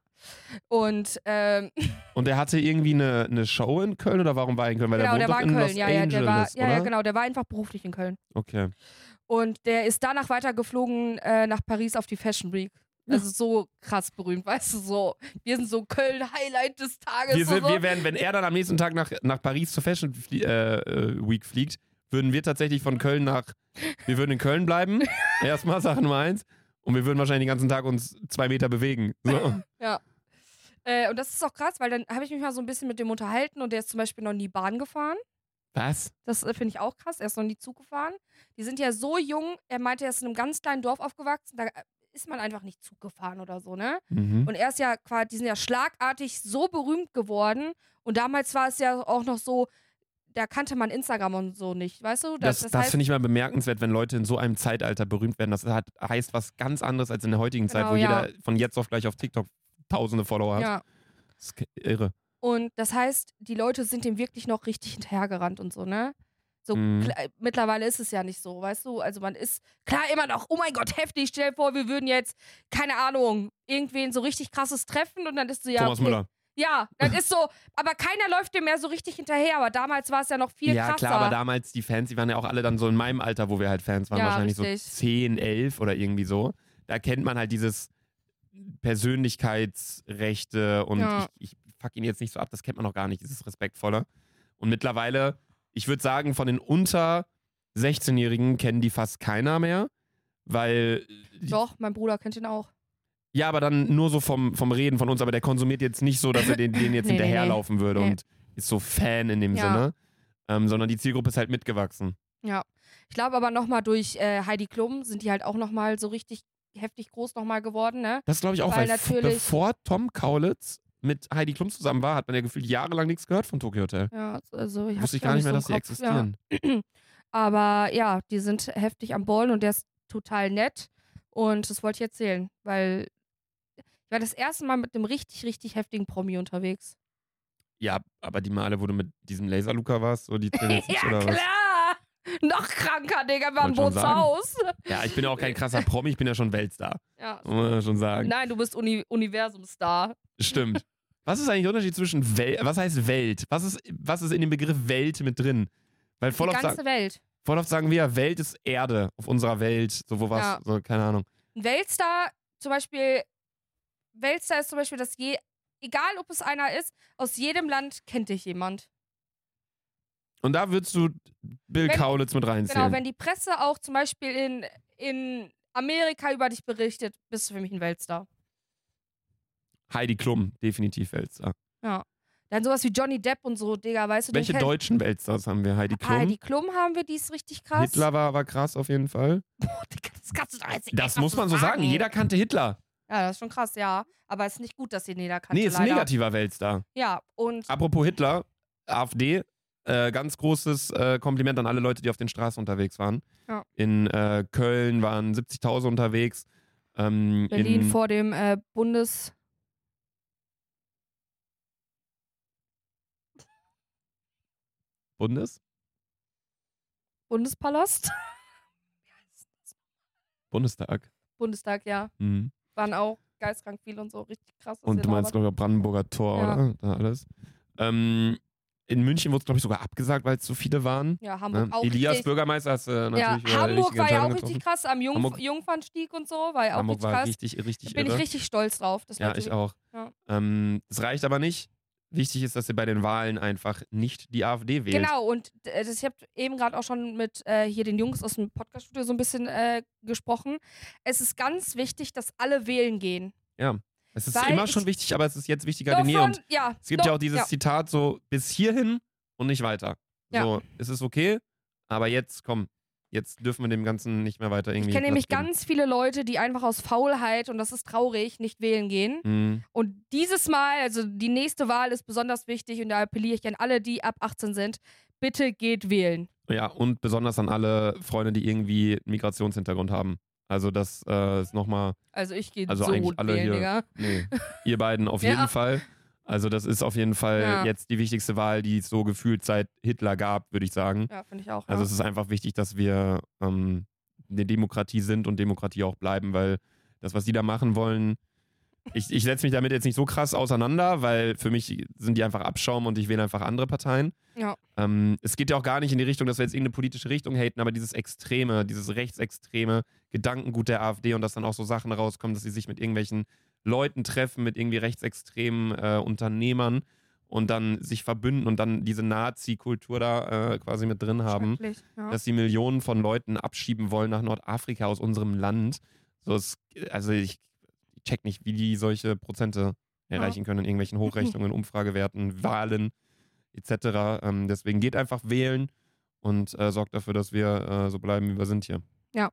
Und ähm,
Und der hatte irgendwie eine, eine Show in Köln oder warum war er in Köln? Weil
genau,
der
der war in Köln.
Los
Ja, ja, der war,
Angeles,
ja, ja, genau, der war einfach beruflich in Köln.
Okay.
Und der ist danach weiter geflogen äh, nach Paris auf die Fashion Week. Also so krass berühmt, weißt du, so. Wir sind so Köln-Highlight des Tages.
Wir, sind,
so.
wir werden, wenn er dann am nächsten Tag nach, nach Paris zur Fashion Flie äh, äh, Week fliegt, würden wir tatsächlich von Köln nach. Wir würden in Köln bleiben. Erstmal Sache Nummer eins. Und wir würden wahrscheinlich den ganzen Tag uns zwei Meter bewegen. So.
äh, und das ist auch krass, weil dann habe ich mich mal so ein bisschen mit dem unterhalten und der ist zum Beispiel noch nie Bahn gefahren.
Was?
Das äh, finde ich auch krass. Er ist noch nie Zug gefahren. Die sind ja so jung. Er meinte, er ist in einem ganz kleinen Dorf aufgewachsen. Da ist man einfach nicht Zug gefahren oder so, ne?
Mhm.
Und er ist ja quasi, die sind ja schlagartig so berühmt geworden. Und damals war es ja auch noch so, da kannte man Instagram und so nicht, weißt du?
Das, das,
heißt,
finde ich mal bemerkenswert, wenn Leute in so einem Zeitalter berühmt werden. Das hat, heißt was ganz anderes als in der heutigen Zeit,
Genau,
wo
ja.
jeder von jetzt auf gleich auf TikTok tausende Follower hat.
ja.
Das ist irre.
Und das heißt, die Leute sind dem wirklich noch richtig hinterhergerannt und so, ne? So,
Mhm.
klar, mittlerweile ist es ja nicht so, weißt du? Also man ist klar immer noch, oh mein Gott, heftig, stell dir vor, wir würden jetzt, keine Ahnung, irgendwen so richtig krasses treffen und dann ist so, ja.
Thomas
okay.
Müller.
Ja, das ist so, aber keiner läuft dem mehr so richtig hinterher, aber damals war es ja noch viel
ja,
krasser.
klar, aber damals die Fans, die waren ja auch alle dann so in meinem Alter, wo wir halt Fans waren,
Ja,
wahrscheinlich
richtig.
so 10, 11 oder irgendwie so. Da kennt man halt dieses Persönlichkeitsrechte und
Ja.
ich, ich fuck ihn jetzt nicht so ab, das kennt man noch gar nicht, dieses Respektvolle. Und mittlerweile, ich würde sagen, von den unter 16-Jährigen kennen die fast keiner mehr, weil die,
Doch, mein Bruder kennt ihn auch.
ja, aber dann nur so vom, vom Reden von uns, aber der konsumiert jetzt nicht so, dass er den, den jetzt
Nee, nee,
hinterherlaufen würde
Nee.
und ist so Fan in dem
Ja.
Sinne, ähm, sondern die Zielgruppe ist halt mitgewachsen.
Ja. Ich glaube aber nochmal durch äh, Heidi Klum sind die halt auch nochmal so richtig heftig groß nochmal geworden, ne?
Das glaube ich auch,
Weil
weil,
natürlich-
bevor Tom Kaulitz mit Heidi Klum zusammen war, hat man ja gefühlt jahrelang nichts gehört von Tokyo Hotel.
Ja, also ich
Wusste ich gar nicht mehr,
so
dass sie existieren.
Ja. Aber ja, die sind heftig am Ballen und der ist total nett. Und das wollte ich erzählen, weil ich war das erste Mal mit einem richtig, richtig heftigen Promi unterwegs.
Ja, aber die Male, wo du mit diesem Laser-Luca warst, so die nicht,
ja,
oder was?
klar! Noch kranker, Digga, wir haben. Bootshaus.
Ja, ich bin ja auch kein krasser Promi, ich bin ja schon Weltstar.
Ja.
Muss man schon sagen.
Nein, du bist Uni Universumstar.
Stimmt. Was ist eigentlich der Unterschied zwischen Welt, was heißt Welt? Was ist, was ist in dem Begriff Welt mit drin? Weil voll
Die ganze Welt.
voll oft sagen wir ja, Welt ist Erde auf unserer Welt, so wo was,
Ja.
so keine Ahnung.
Ein Weltstar, zum Beispiel, Weltstar ist zum Beispiel, dass je, egal ob es einer ist, aus jedem Land kennt dich jemand.
Und da würdest du Bill
Wenn-
Kaulitz mit reinziehen.
Genau, wenn die Presse auch zum Beispiel in, in Amerika über dich berichtet, bist du für mich ein Weltstar.
Heidi Klum, definitiv Weltstar.
Dann sowas wie Johnny Depp und so, Digga, weißt du,
Welche deutschen Weltstars haben wir? Heidi Klum?
Heidi Klum haben wir, die ist richtig krass.
Hitler war, war krass auf jeden Fall.
Boah, Digga, das kannst du doch jetzt nicht
Das muss man so sagen. Jeder kannte Hitler.
Ja, das ist schon krass, ja. Aber es ist nicht gut, dass sie jeder kannte.
Nee, ist ein
leider.
negativer Weltstar.
Ja, und
Apropos Hitler, AfD, äh, ganz großes äh, Kompliment an alle Leute, die auf den Straßen unterwegs waren.
Ja.
In äh, Köln waren 70.000 unterwegs. Ähm,
Berlin
in,
vor dem äh, Bundes.
Bundes?
Bundespalast.
Bundestag.
Bundestag, ja.
Mhm.
waren auch geistkrank viel und so, richtig krass.
Und du
da
meinst, glaube ich, Brandenburger Tor,
Ja.
oder? Da alles. Ähm, in München wurde es, glaube ich, sogar abgesagt, weil es zu viele waren.
Ja, Hamburg
Ne?
auch
Elias
richtig.
Bürgermeister hast du
Ja,
natürlich äh,
Hamburg war ja auch
Entscheidung
richtig
getroffen.
krass am Jungf
Hamburg-
Jungfernstieg und so, war ja auch
Hamburg
richtig
war
krass.
richtig, richtig
Bin
irre.
ich richtig stolz drauf.
Ja, ich auch.
Ja.
Ähm, es reicht aber nicht. Wichtig ist, dass ihr bei den Wahlen einfach nicht die AfD wählt.
Genau, und äh, das, ich habe eben gerade auch schon mit äh, hier den Jungs aus dem Podcaststudio so ein bisschen äh, gesprochen. Es ist ganz wichtig, dass alle wählen gehen.
Es ist
Weil
immer schon wichtig, aber es ist jetzt wichtiger denn je. Und
ja,
es gibt ja
doch,
auch dieses
ja.
Zitat so, bis hierhin und nicht weiter.
Ja.
So, es ist okay, aber jetzt, komm, jetzt dürfen wir dem Ganzen nicht mehr weiter irgendwie
Ich kenne nämlich
geben.
ganz viele Leute, die einfach aus Faulheit, und das ist traurig, nicht wählen gehen.
Mhm.
Und dieses Mal, also die nächste Wahl ist besonders wichtig und da appelliere ich an alle, die ab 18 sind, bitte geht wählen.
Ja, und besonders an alle Freunde, die irgendwie Migrationshintergrund haben. Also das äh, ist nochmal,
Also ich gehe
Also
so
eigentlich alle
wählen,
hier-
Digga.
nee, ihr beiden auf
Ja.
jeden Fall. Also das ist auf jeden Fall
Ja.
jetzt die wichtigste Wahl, die es so gefühlt seit Hitler gab, würde ich sagen.
Ja, finde ich auch.
Also
ja.
es ist einfach wichtig, dass wir ähm, eine Demokratie sind und Demokratie auch bleiben, weil das, was die da machen wollen, ich, ich setze mich damit jetzt nicht so krass auseinander, weil für mich sind die einfach Abschaum und ich wähle einfach andere Parteien.
Ja.
Ähm, es geht ja auch gar nicht in die Richtung, dass wir jetzt irgendeine politische Richtung haten, aber dieses extreme, dieses rechtsextreme Gedankengut der AfD und dass dann auch so Sachen rauskommen, dass sie sich mit irgendwelchen Leuten treffen, mit irgendwie rechtsextremen äh, Unternehmern und dann sich verbünden und dann diese Nazi-Kultur da äh, quasi mit drin haben
ja.
dass sie Millionen von Leuten abschieben wollen nach Nordafrika aus unserem Land. So, es, also ich check nicht, wie die solche Prozente erreichen können in irgendwelchen Hochrechnungen, Umfragewerten, Wahlen etc. Ähm, deswegen geht einfach wählen und äh, sorgt dafür, dass wir äh, so bleiben, wie wir sind hier.
Ja,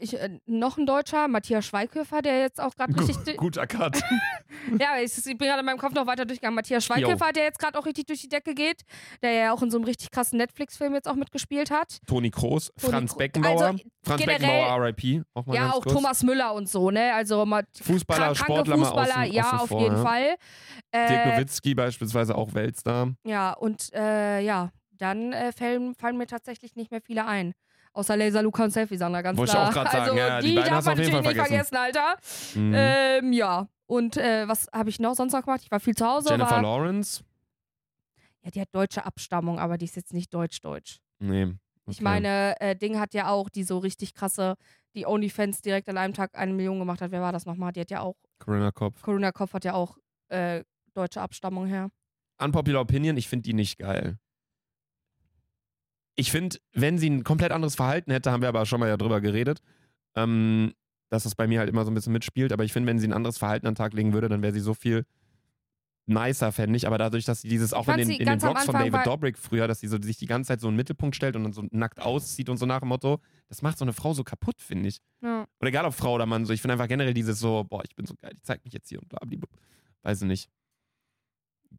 ich, äh, noch ein Deutscher, Matthias Schweighöfer, der jetzt auch gerade richtig.
Gut erkannt.
ja, ich, ich bin gerade in meinem Kopf noch weiter durchgegangen. Matthias Schweighöfer, der jetzt gerade auch richtig durch die Decke geht, der ja auch in so einem richtig krassen Netflix-Film jetzt auch mitgespielt hat.
Toni Kroos,
Toni
Franz
Kro-
Beckenbauer.
Also,
Franz
generell-
Beckenbauer, RIP. Auch mal
ja, auch
kurz.
Thomas Müller und so, ne? Also mal
Fußballer, Sportler mal
Fußballer,
außen,
ja,
außen
auf
vor,
jeden
ja.
Fall.
Dirk
Äh,
Nowitzki beispielsweise auch Weltstar.
ja, und äh, ja, dann äh, fallen, fallen mir tatsächlich nicht mehr viele ein. Außer Laser Luca und Selfie, Sander, ganz
Wollte ich
klar.
auch grad sagen,
also,
ja, die
die,
beiden
darf man natürlich nicht vergessen, Alter.
Mhm.
Ähm, ja. Und äh, was habe ich noch sonst noch gemacht? Ich war viel zu Hause.
Jennifer
war,
Lawrence?
ja, die hat deutsche Abstammung, aber die ist jetzt nicht deutsch-deutsch.
Nee.
Ich
okay.
meine, äh, Ding hat ja auch die so richtig krasse, die OnlyFans direkt an einem Tag eine Million gemacht hat. Wer war das nochmal? Die hat ja auch,
Corinna Kopf.
Corinna Kopf hat ja auch äh, deutsche Abstammung her.
Unpopular Opinion, ich finde die nicht geil. Ich finde, wenn sie ein komplett anderes Verhalten hätte, haben wir aber schon mal ja drüber geredet, ähm, dass das bei mir halt immer so ein bisschen mitspielt. Aber ich finde, wenn sie ein anderes Verhalten an den Tag legen würde, dann wäre sie so viel nicer, fände ich. Aber dadurch, dass sie dieses auch in den, in den Vlogs von David Dobrik früher, dass sie so, sich die ganze Zeit so in den Mittelpunkt stellt und dann so nackt auszieht und so nach dem Motto, das macht so eine Frau so kaputt, finde ich.
Ja.
Oder egal ob Frau oder Mann, so ich finde einfach generell dieses so, boah, ich bin so geil, ich zeig mich jetzt hier und bla, bla, bla. Weiß ich nicht.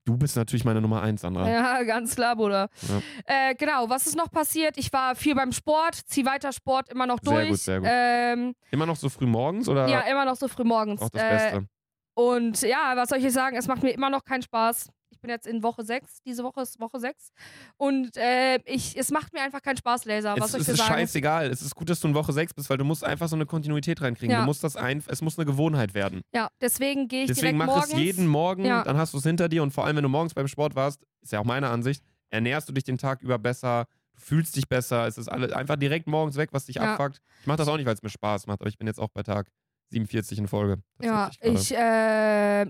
Du bist natürlich meine Nummer eins, Sandra.
Ja, ganz klar, Bruder.
Ja.
Äh, genau, was ist noch passiert? Ich war viel beim Sport, zieh weiter Sport immer noch
Sehr
durch.
gut, sehr gut.
Ähm,
Immer noch so früh morgens oder
ja, immer noch so früh morgens.
auch das
äh,
Beste?
Und ja, was soll ich sagen? Es macht mir immer noch keinen Spaß. Ich bin jetzt in Woche 6. Diese Woche ist Woche 6. Und äh, ich, es macht mir einfach keinen Spaß, Laser. Was
Es,
soll ich
es
dir
ist
sagen?
scheißegal. Es ist gut, dass du in Woche 6 bist, weil du musst einfach so eine Kontinuität reinkriegen.
Ja.
Du musst das ein, es muss eine Gewohnheit werden.
Ja, deswegen gehe ich
Deswegen
direkt
mach
morgens.
es jeden Morgen,
Ja.
dann hast du es hinter dir und vor allem, wenn du morgens beim Sport warst, ist ja auch meine Ansicht, ernährst du dich den Tag über besser, du fühlst dich besser, es ist alles einfach direkt morgens weg, was dich
Ja.
abfuckt. Ich mache das auch nicht, weil es mir Spaß macht, aber ich bin jetzt auch bei Tag 47 in Folge.
Ja, ich äh,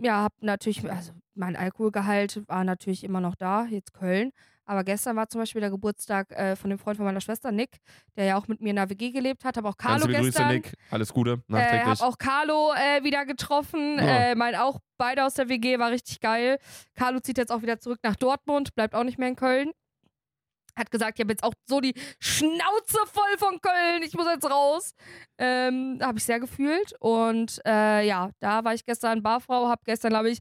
ja, habe natürlich, also mein Alkoholgehalt war natürlich immer noch da, jetzt Köln. Aber gestern war zum Beispiel der Geburtstag äh, von dem Freund von meiner Schwester, Nick, der ja auch mit mir in der WG gelebt hat. Habe auch
Ganz
Carlo
Grüße,
gestern.
Nick. Alles Gute,
Äh,
nachträglich.
hab auch Carlo äh, wieder getroffen.
Ja.
Äh, mein auch beide aus der WG war richtig geil. Carlo zieht jetzt auch wieder zurück nach Dortmund, bleibt auch nicht mehr in Köln. Hat gesagt, ich habe jetzt auch so die Schnauze voll von Köln, ich muss jetzt raus. Ähm, habe ich sehr gefühlt. Und äh, ja, da war ich gestern Barfrau, habe gestern, glaube ich,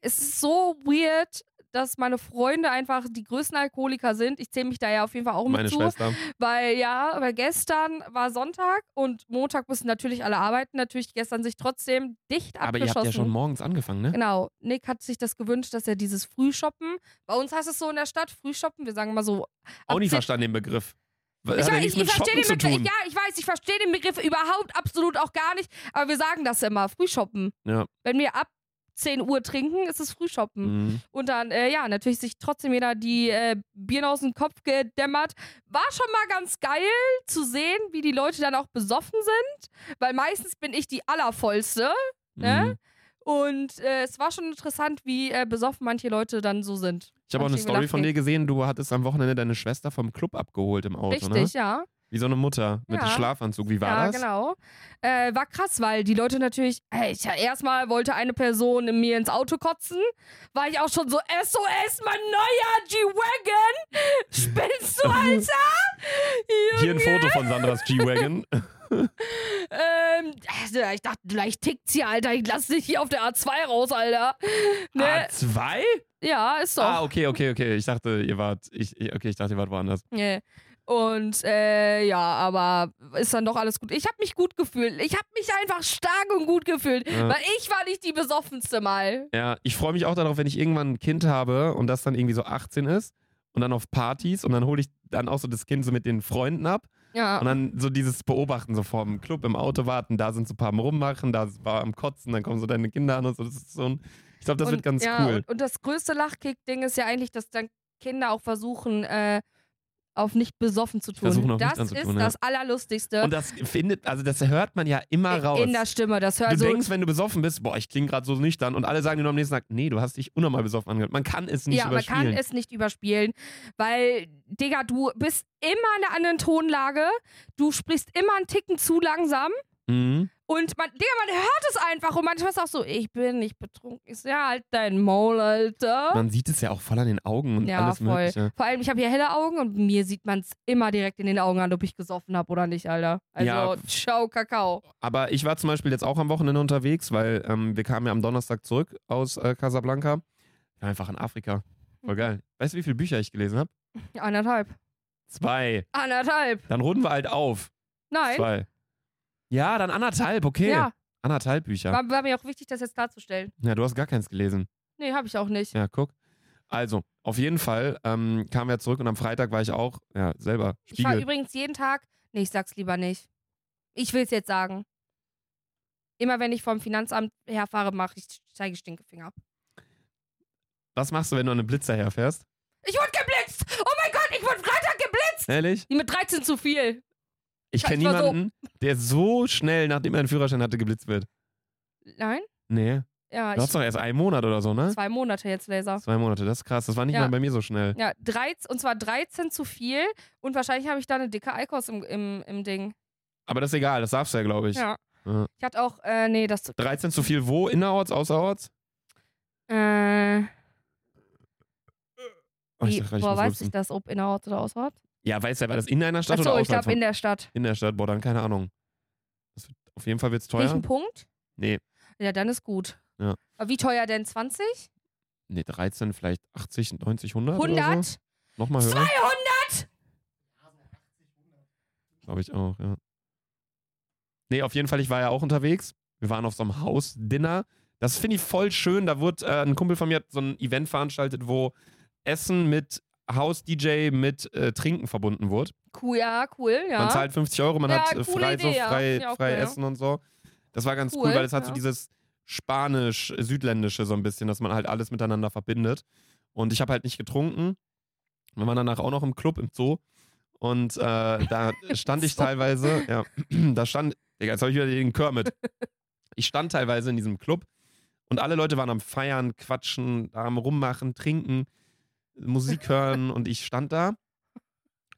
es ist so weird, dass meine Freunde einfach die größten Alkoholiker sind. Ich zähle mich da ja auf jeden Fall auch mit
Meine
zu.
Schwester.
Weil ja, weil gestern war Sonntag und Montag müssen natürlich alle arbeiten, natürlich gestern sich trotzdem dicht
Aber ihr
abgeschossen.
habt ja schon morgens angefangen, ne?
Genau, Nick hat sich das gewünscht, dass er dieses Frühshoppen, bei uns heißt es so in der Stadt, Frühshoppen, wir sagen immer so,
Auch
10
verstanden den Begriff. Hat
Ich, ich, ich verstehe den Begriff, ja, ich weiß, ich verstehe den Begriff überhaupt absolut auch gar nicht, aber wir sagen das immer, Frühshoppen.
Ja.
Wenn wir ab 10 Uhr trinken, ist es Frühshoppen.
Mhm.
Und dann, äh, ja, natürlich sich trotzdem jeder die äh, Birne aus dem Kopf gedämmert. War schon mal ganz geil zu sehen, wie die Leute dann auch besoffen sind, weil meistens bin ich die allervollste. Ne?
Mhm.
Und äh, es war schon interessant, wie äh, besoffen manche Leute dann so sind.
Ich habe auch eine Story von dir gesehen. Du hattest am Wochenende deine Schwester vom Club abgeholt im Auto,
Richtig,
ne?
ja.
Wie so eine Mutter mit
Ja.
dem Schlafanzug. Wie war
ja,
das?
genau. Äh, war krass, weil die Leute natürlich, ey, ich, erstmal wollte eine Person mir ins Auto kotzen, war ich auch schon so, SOS, mein neuer G-Wagon! Spinnst du, Alter?
Hier ein Foto von Sandras G-Wagon.
Ähm, also, ich dachte, gleich tickt's hier, Alter. Ich lass dich hier auf der A2 raus, Alter. Ne?
A2?
Ja, ist doch.
Ah, okay, okay, okay. Ich dachte, ihr wart. Ich- okay, ich dachte, ihr wart woanders.
Nee. Und äh, ja, aber ist dann doch alles gut. Ich habe mich gut gefühlt. Ich habe mich einfach stark und gut gefühlt,
Ja.
weil ich war nicht die besoffenste mal.
Ja, ich freue mich auch darauf, wenn ich irgendwann ein Kind habe und das dann irgendwie so 18 ist und dann auf Partys und dann hole ich dann auch so das Kind so mit den Freunden ab
Ja.
und dann so dieses Beobachten so vorm Club im Auto warten, da sind so ein paar am Rummachen, da war am Kotzen, dann kommen so deine Kinder an und so. Das ist so ein, ich glaube, das
und,
wird ganz
ja,
cool.
Und, und das größte Lachkick-Ding ist ja eigentlich, dass dann Kinder auch versuchen, äh, auf nicht besoffen zu tun.
Versuchen,
das ist
tun, ja.
das Allerlustigste.
Und das findet, also das hört man ja immer raus.
in der Stimme. Das hört
du
so.
denkst, wenn du besoffen bist, boah, ich klinge gerade so nüchtern und alle sagen dir nur am nächsten Tag, nee, du hast dich unnormal besoffen angehört. Man kann es nicht
ja, man
überspielen.
kann es nicht überspielen, weil, Digga, du bist immer in einer anderen Tonlage, du sprichst immer einen Ticken zu langsam
mhm.
und man, Digga, man hört es einfach und manchmal ist es auch so, ich bin nicht betrunken. Ich so, ja, halt dein Maul, Alter.
Man sieht es ja auch voll an den Augen und
ja,
alles
voll.
Mögliche.
Vor allem, ich habe hier helle Augen und mir sieht man es immer direkt in den Augen an, ob ich gesoffen habe oder nicht, Alter. Also,
Ja.
ciao, Kakao.
Aber ich war zum Beispiel jetzt auch am Wochenende unterwegs, weil ähm, wir kamen ja am Donnerstag zurück aus äh, Casablanca. Einfach in Afrika. Voll geil. Weißt du, wie viele Bücher ich gelesen habe?
Anderthalb.
Zwei.
Anderthalb.
Dann runden wir halt auf.
Nein.
Zwei. Ja, dann anderthalb, okay.
Ja,
Anderthalb Bücher.
war, war mir auch wichtig, das jetzt darzustellen.
Ja, du hast gar keins gelesen.
Nee, habe ich auch nicht.
Ja, guck. Also, auf jeden Fall ähm, kamen wir zurück und am Freitag war ich auch, ja, selber.
Ich fahre
Spiegel.
übrigens jeden Tag. Nee, ich sag's lieber nicht. Ich will's jetzt sagen. Immer wenn ich vom Finanzamt herfahre, mache ich zeige ich Stinkefinger.
Was machst du, wenn du an einem Blitzer herfährst?
Ich wurde geblitzt! Oh mein Gott, ich wurde Freitag geblitzt!
Ehrlich?
Mit 13 zu viel.
Ich kenne
war so-
niemanden, der so schnell, nachdem er einen Führerschein hatte, geblitzt wird.
Nein?
Nee.
Ja,
Du hast doch erst einen Monat oder so, ne?
zwei Monate jetzt Laser.
Zwei Monate, das ist krass. Das war nicht
Ja.
mal bei mir so schnell.
Ja, 13, und zwar 13 zu viel und wahrscheinlich habe ich da eine dicke Eikos im, im, im Ding.
Aber das ist egal, das darfst du ja, glaube ich.
Ja.
Ja.
Ich hatte auch, äh, nee, das,
13 zu viel wo? Innerorts, außerorts?
äh,
Oh, ich
wie,
dachte ich
woher weiß ich das, ob innerorts oder außerorts?
Ja, weißt du, war das in einer Stadt
Achso,
oder
ich glaube in der Stadt.
in der Stadt? Boah, dann keine Ahnung. Wird, auf jeden Fall wird es teuer.
Welchen Punkt?
Nee.
Ja, dann ist gut.
Ja.
Aber wie teuer denn? 20?
Nee, 13, vielleicht 80, 90, 100 oder
100?
so. Nochmal höher?
200?
Glaube ich auch, ja. Nee, auf jeden Fall, ich war ja auch unterwegs. Wir waren auf so einem Hausdinner. Das finde ich voll schön. Da wurde äh, ein Kumpel von mir hat so ein Event veranstaltet, wo Essen mit Haus-DJ mit äh, Trinken verbunden wurde.
Cool, ja, cool, ja.
Man zahlt 50 Euro, man
Ja,
hat äh, frei, so
Idee, ja.
frei,
Ja,
frei
okay.
Essen und so. Das war ganz cool,
Cool,
weil es hat so dieses Spanisch-Südländische so ein bisschen, dass man halt alles miteinander verbindet. Und ich habe halt nicht getrunken. Wir waren danach auch noch im Club, im Zoo. Und äh, da stand ich teilweise, ja, da stand, Digga, jetzt habe ich wieder den Kermit. Ich stand teilweise in diesem Club und alle Leute waren am Feiern, Quatschen, am Rummachen, Trinken, Musik hören und ich stand da,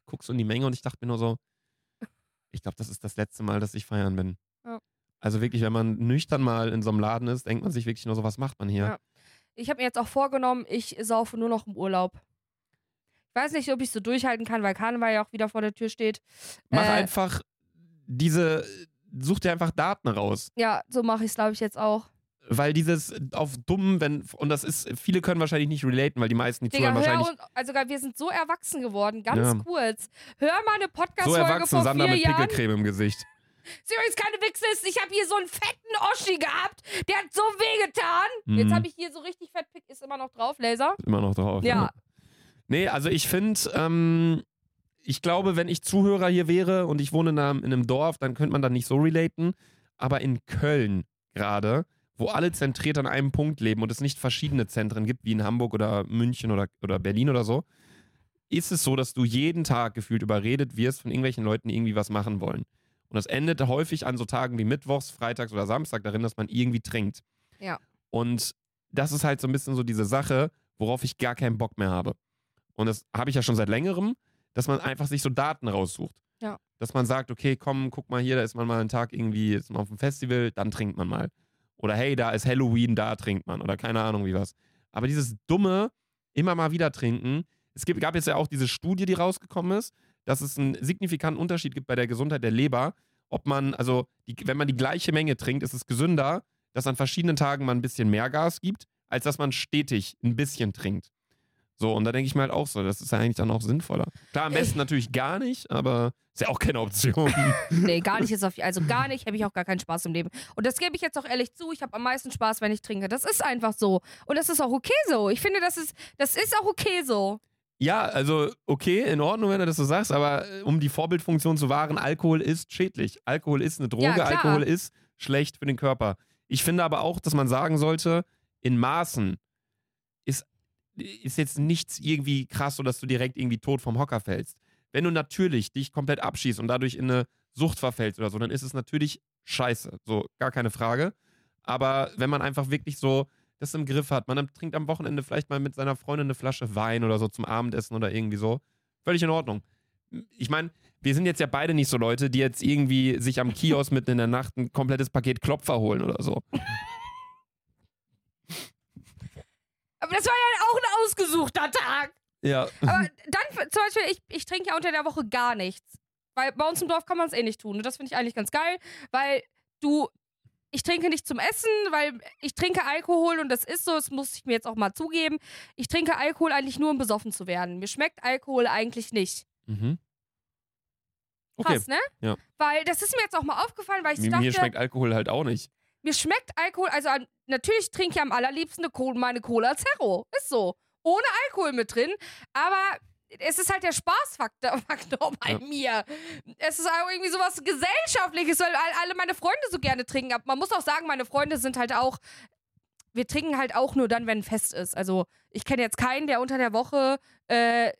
guck so in die Menge und ich dachte mir nur so, ich glaube, das ist das letzte Mal, dass ich feiern bin.
Ja.
Also wirklich, wenn man nüchtern mal in so einem Laden ist, denkt man sich wirklich nur so, was macht man hier?
Ja. Ich habe mir jetzt auch vorgenommen, ich saufe nur noch im Urlaub. Ich weiß nicht, ob ich so durchhalten kann, weil Karneval ja auch wieder vor der Tür steht.
Mach
Äh,
einfach diese, such dir einfach Daten raus.
Ja, so mache ich es, glaube ich, jetzt auch.
Weil dieses auf dumm, wenn, und das ist, viele können wahrscheinlich nicht relaten, weil die meisten, die
Digga,
zuhören,
hör
wahrscheinlich
uns, also wir sind so erwachsen geworden, ganz
Ja.
kurz. Hör mal eine
so
Podcast-Folge
erwachsen,
vor
Sander
vier
mit
Jahren.
Pickelcreme im Gesicht.
Ist übrigens keine Wichse ist, ich habe hier so einen fetten Oschi gehabt, der hat so wehgetan.
Mhm.
Jetzt habe ich hier so richtig fett, ist immer noch drauf, Laser.
Ist immer noch drauf.
Ja.
Nee, also ich finde, ähm, ich glaube, wenn ich Zuhörer hier wäre und ich wohne in einem, in einem Dorf, dann könnte man da nicht so relaten. Aber in Köln gerade, wo alle zentriert an einem Punkt leben und es nicht verschiedene Zentren gibt, wie in Hamburg oder München oder, oder Berlin oder so, ist es so, dass du jeden Tag gefühlt überredet wirst von irgendwelchen Leuten, die irgendwie was machen wollen. Und das endet häufig an so Tagen wie Mittwochs, Freitags oder Samstag darin, dass man irgendwie trinkt.
Ja.
Und das ist halt so ein bisschen so diese Sache, worauf ich gar keinen Bock mehr habe. Und das habe ich ja schon seit längerem, dass man einfach sich so Daten raussucht.
Ja.
Dass man sagt, okay, komm, guck mal hier, da ist man mal einen Tag irgendwie ist man auf dem Festival, dann trinkt man mal. Oder hey, da ist Halloween, da trinkt man. Oder keine Ahnung wie was. Aber dieses dumme, immer mal wieder trinken, es gibt, gab jetzt ja auch diese Studie, die rausgekommen ist, dass es einen signifikanten Unterschied gibt bei der Gesundheit der Leber, ob man, also die, wenn man die gleiche Menge trinkt, ist es gesünder, dass an verschiedenen Tagen man ein bisschen mehr Gas gibt, als dass man stetig ein bisschen trinkt. So, und da denke ich mir halt auch so, das ist ja eigentlich dann auch sinnvoller. Klar, am besten natürlich gar nicht, aber ist ja auch keine Option.
Nee, gar nicht ist auf, also gar nicht, habe ich auch gar keinen Spaß im Leben. Und das gebe ich jetzt auch ehrlich zu, ich habe am meisten Spaß, wenn ich trinke. Das ist einfach so. Und das ist auch okay so. Ich finde, das ist, das ist auch okay so.
ja, also okay, in Ordnung, wenn du das so sagst, aber äh, um die Vorbildfunktion zu wahren, Alkohol ist schädlich. Alkohol ist eine Droge,
Ja.
Alkohol ist schlecht für den Körper. Ich finde aber auch, dass man sagen sollte, in Maßen ist, ist jetzt nichts irgendwie krass, so dass du direkt irgendwie tot vom Hocker fällst. Wenn du natürlich dich komplett abschießt und dadurch in eine Sucht verfällst oder so, dann ist es natürlich scheiße. So, gar keine Frage. Aber wenn man einfach wirklich so das im Griff hat, man trinkt am Wochenende vielleicht mal mit seiner Freundin eine Flasche Wein oder so zum Abendessen oder irgendwie so, völlig in Ordnung. Ich meine, wir sind jetzt ja beide nicht so Leute, die jetzt irgendwie sich am Kiosk mitten in der Nacht ein komplettes Paket Klopfer holen oder so.
Aber das war ja auch ein ausgesuchter Tag.
Ja.
Aber dann zum Beispiel, ich, ich trinke ja unter der Woche gar nichts. Weil bei uns im Dorf kann man es eh nicht tun. Und das finde ich eigentlich ganz geil, weil du. Ich trinke nicht zum Essen, weil ich trinke Alkohol und das ist so, das muss ich mir jetzt auch mal zugeben. Ich trinke Alkohol eigentlich nur, um besoffen zu werden. Mir schmeckt Alkohol eigentlich nicht.
Mhm. Okay.
Krass, ne?
Ja.
Weil das ist mir jetzt auch mal aufgefallen, weil ich
Mir,
dachte,
mir schmeckt Alkohol halt auch nicht.
Mir schmeckt Alkohol, also natürlich trinke ich am allerliebsten eine Cola, meine Cola Zero. Ist so. Ohne Alkohol mit drin. Aber es ist halt der Spaßfaktor Faktor bei
Ja.
mir. Es ist auch irgendwie sowas Gesellschaftliches, weil all- alle meine Freunde so gerne trinken. Aber man muss auch sagen, meine Freunde sind halt auch. Wir trinken halt auch nur dann, wenn ein Fest ist. Also ich kenne jetzt keinen, der unter der Woche äh, äh,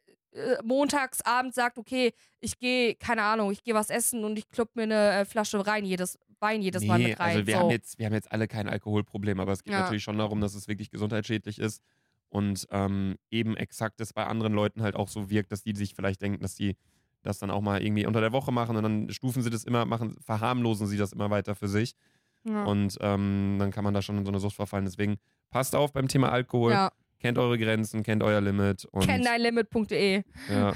montags abends sagt, okay, ich gehe, keine Ahnung, ich gehe was essen und ich klopp mir eine äh, Flasche rein jedes, Wein jedes Mal mit rein.
also wir,
so.
haben jetzt, wir haben jetzt alle kein Alkoholproblem, aber es geht
Ja.
natürlich schon darum, dass es wirklich gesundheitsschädlich ist und ähm, eben exakt das bei anderen Leuten halt auch so wirkt, dass die sich vielleicht denken, dass die das dann auch mal irgendwie unter der Woche machen und dann stufen sie das immer, machen, verharmlosen sie das immer weiter für sich
ja.
und ähm, dann kann man da schon in so eine Sucht verfallen. Deswegen passt auf beim Thema Alkohol,
ja.
kennt eure Grenzen, kennt euer Limit
Kenneinlimit.de.
ja,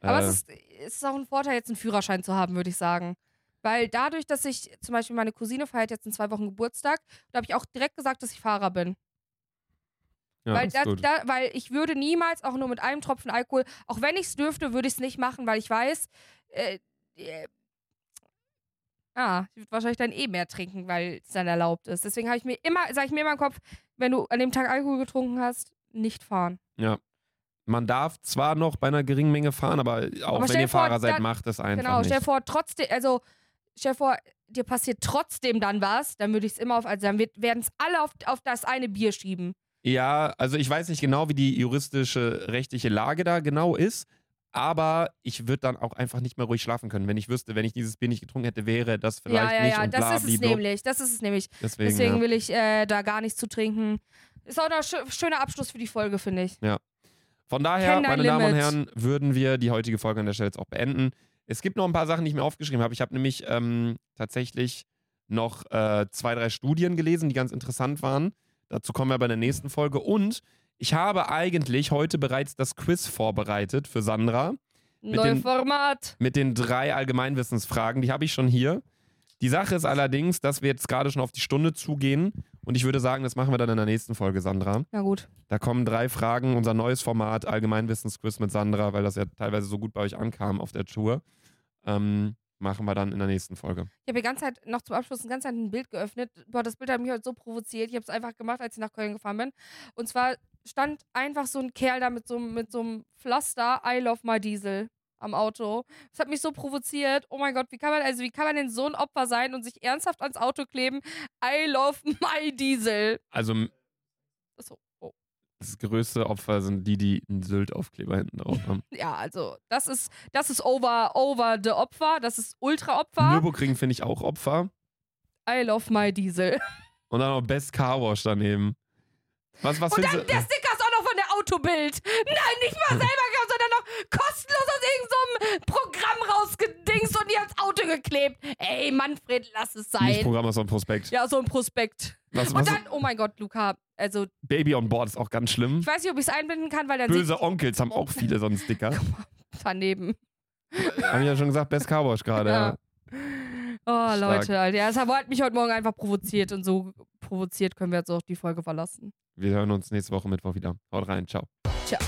Aber
äh,
es, ist, es ist auch ein Vorteil, jetzt einen Führerschein zu haben, würde ich sagen. Weil dadurch, dass ich, zum Beispiel meine Cousine feiert jetzt in zwei Wochen Geburtstag, da habe ich auch direkt gesagt, dass ich Fahrer bin.
ja,
weil, da, da, weil ich würde niemals auch nur mit einem Tropfen Alkohol, auch wenn ich es dürfte, würde ich es nicht machen, weil ich weiß, äh, äh, ah, ich würde wahrscheinlich dann eh mehr trinken, weil es dann erlaubt ist. Deswegen habe ich mir immer, sage ich mir immer im Kopf, wenn du an dem Tag Alkohol getrunken hast, nicht fahren.
Ja. Man darf zwar noch bei einer geringen Menge fahren, aber auch
Aber
wenn ihr
vor,
Fahrer seid,
dann-
macht es einfach
Genau,
nicht.
stell dir vor, trotzdem, also stell dir vor, dir passiert trotzdem dann was, dann würde ich es immer auf, also dann werden es alle auf, auf das eine Bier schieben.
Ja, also ich weiß nicht genau, wie die juristische, rechtliche Lage da genau ist, aber ich würde dann auch einfach nicht mehr ruhig schlafen können, wenn ich wüsste, wenn ich dieses Bier nicht getrunken hätte, wäre das vielleicht
ja, ja,
nicht
ja,
bla,
das ist es nämlich, das ist es nämlich.
Deswegen,
Deswegen
ja.
will ich äh, da gar nichts zu trinken. Ist auch ein schö schöner Abschluss für die Folge, finde ich.
Von daher, meine Damen und
Limit.
Herren, würden wir die heutige Folge an der Stelle jetzt auch beenden. Es gibt noch ein paar Sachen, die ich mir aufgeschrieben habe. Ich habe nämlich ähm, tatsächlich noch äh, zwei, drei Studien gelesen, die ganz interessant waren. Dazu kommen wir bei der nächsten Folge. Und ich habe eigentlich heute bereits das Quiz vorbereitet für Sandra
Neues
den-
Format.
mit den drei Allgemeinwissensfragen. Die habe ich schon hier. Die Sache ist allerdings, dass wir jetzt gerade schon auf die Stunde zugehen. Und ich würde sagen, das machen wir dann in der nächsten Folge, Sandra.
Na gut.
Da kommen drei Fragen, unser neues Format, Allgemeinwissensquiz mit Sandra, weil das ja teilweise so gut bei euch ankam auf der Tour. Ähm, machen wir dann in der nächsten Folge.
Ich habe die ganze Zeit noch zum Abschluss ein ganz Zeit ein Bild geöffnet. Boah, das Bild hat mich heute so provoziert. Ich habe es einfach gemacht, als ich nach Köln gefahren bin. Und zwar stand einfach so ein Kerl da mit so, einem- mit so einem Pflaster I love my Diesel am Auto. Das hat mich so provoziert. Oh mein Gott, wie kann man, also wie kann man denn so ein Opfer sein und sich ernsthaft ans Auto kleben? I love my Diesel.
Also
Achso.
Das größte Opfer sind die, die einen Sylt-Aufkleber hinten drauf haben.
Ja, also das ist, das ist over, over the Opfer. Das ist Ultra-Opfer.
Nürburgring finde ich auch Opfer.
I love my Diesel.
Und dann noch Best Car Wash daneben. Was, was
Und dann der Sticker ist auch noch von der Autobild. Nein, nicht mal selber gekauft, sondern noch kostenlos aus irgendeinem Programm rausgedingst und dir ans Auto geklebt. Ey, Manfred, lass es
Nicht
sein.
Programm, sondern Prospekt.
Ja, so ein Prospekt.
Was,
Und
was,
dann, oh mein Gott, Luca, also
Baby on Board ist auch ganz schlimm.
ich weiß nicht, ob ich es einbinden kann, weil dann
Böse Onkels haben auch viele so einen Sticker.
daneben.
Hab ich ja schon gesagt, Best Car Wash gerade.
Ja. Oh. Leute, Alter. Ja, das hat mich heute Morgen einfach provoziert und so provoziert können wir jetzt auch die Folge verlassen.
Wir hören uns nächste Woche Mittwoch wieder. Haut rein, ciao.
Ciao.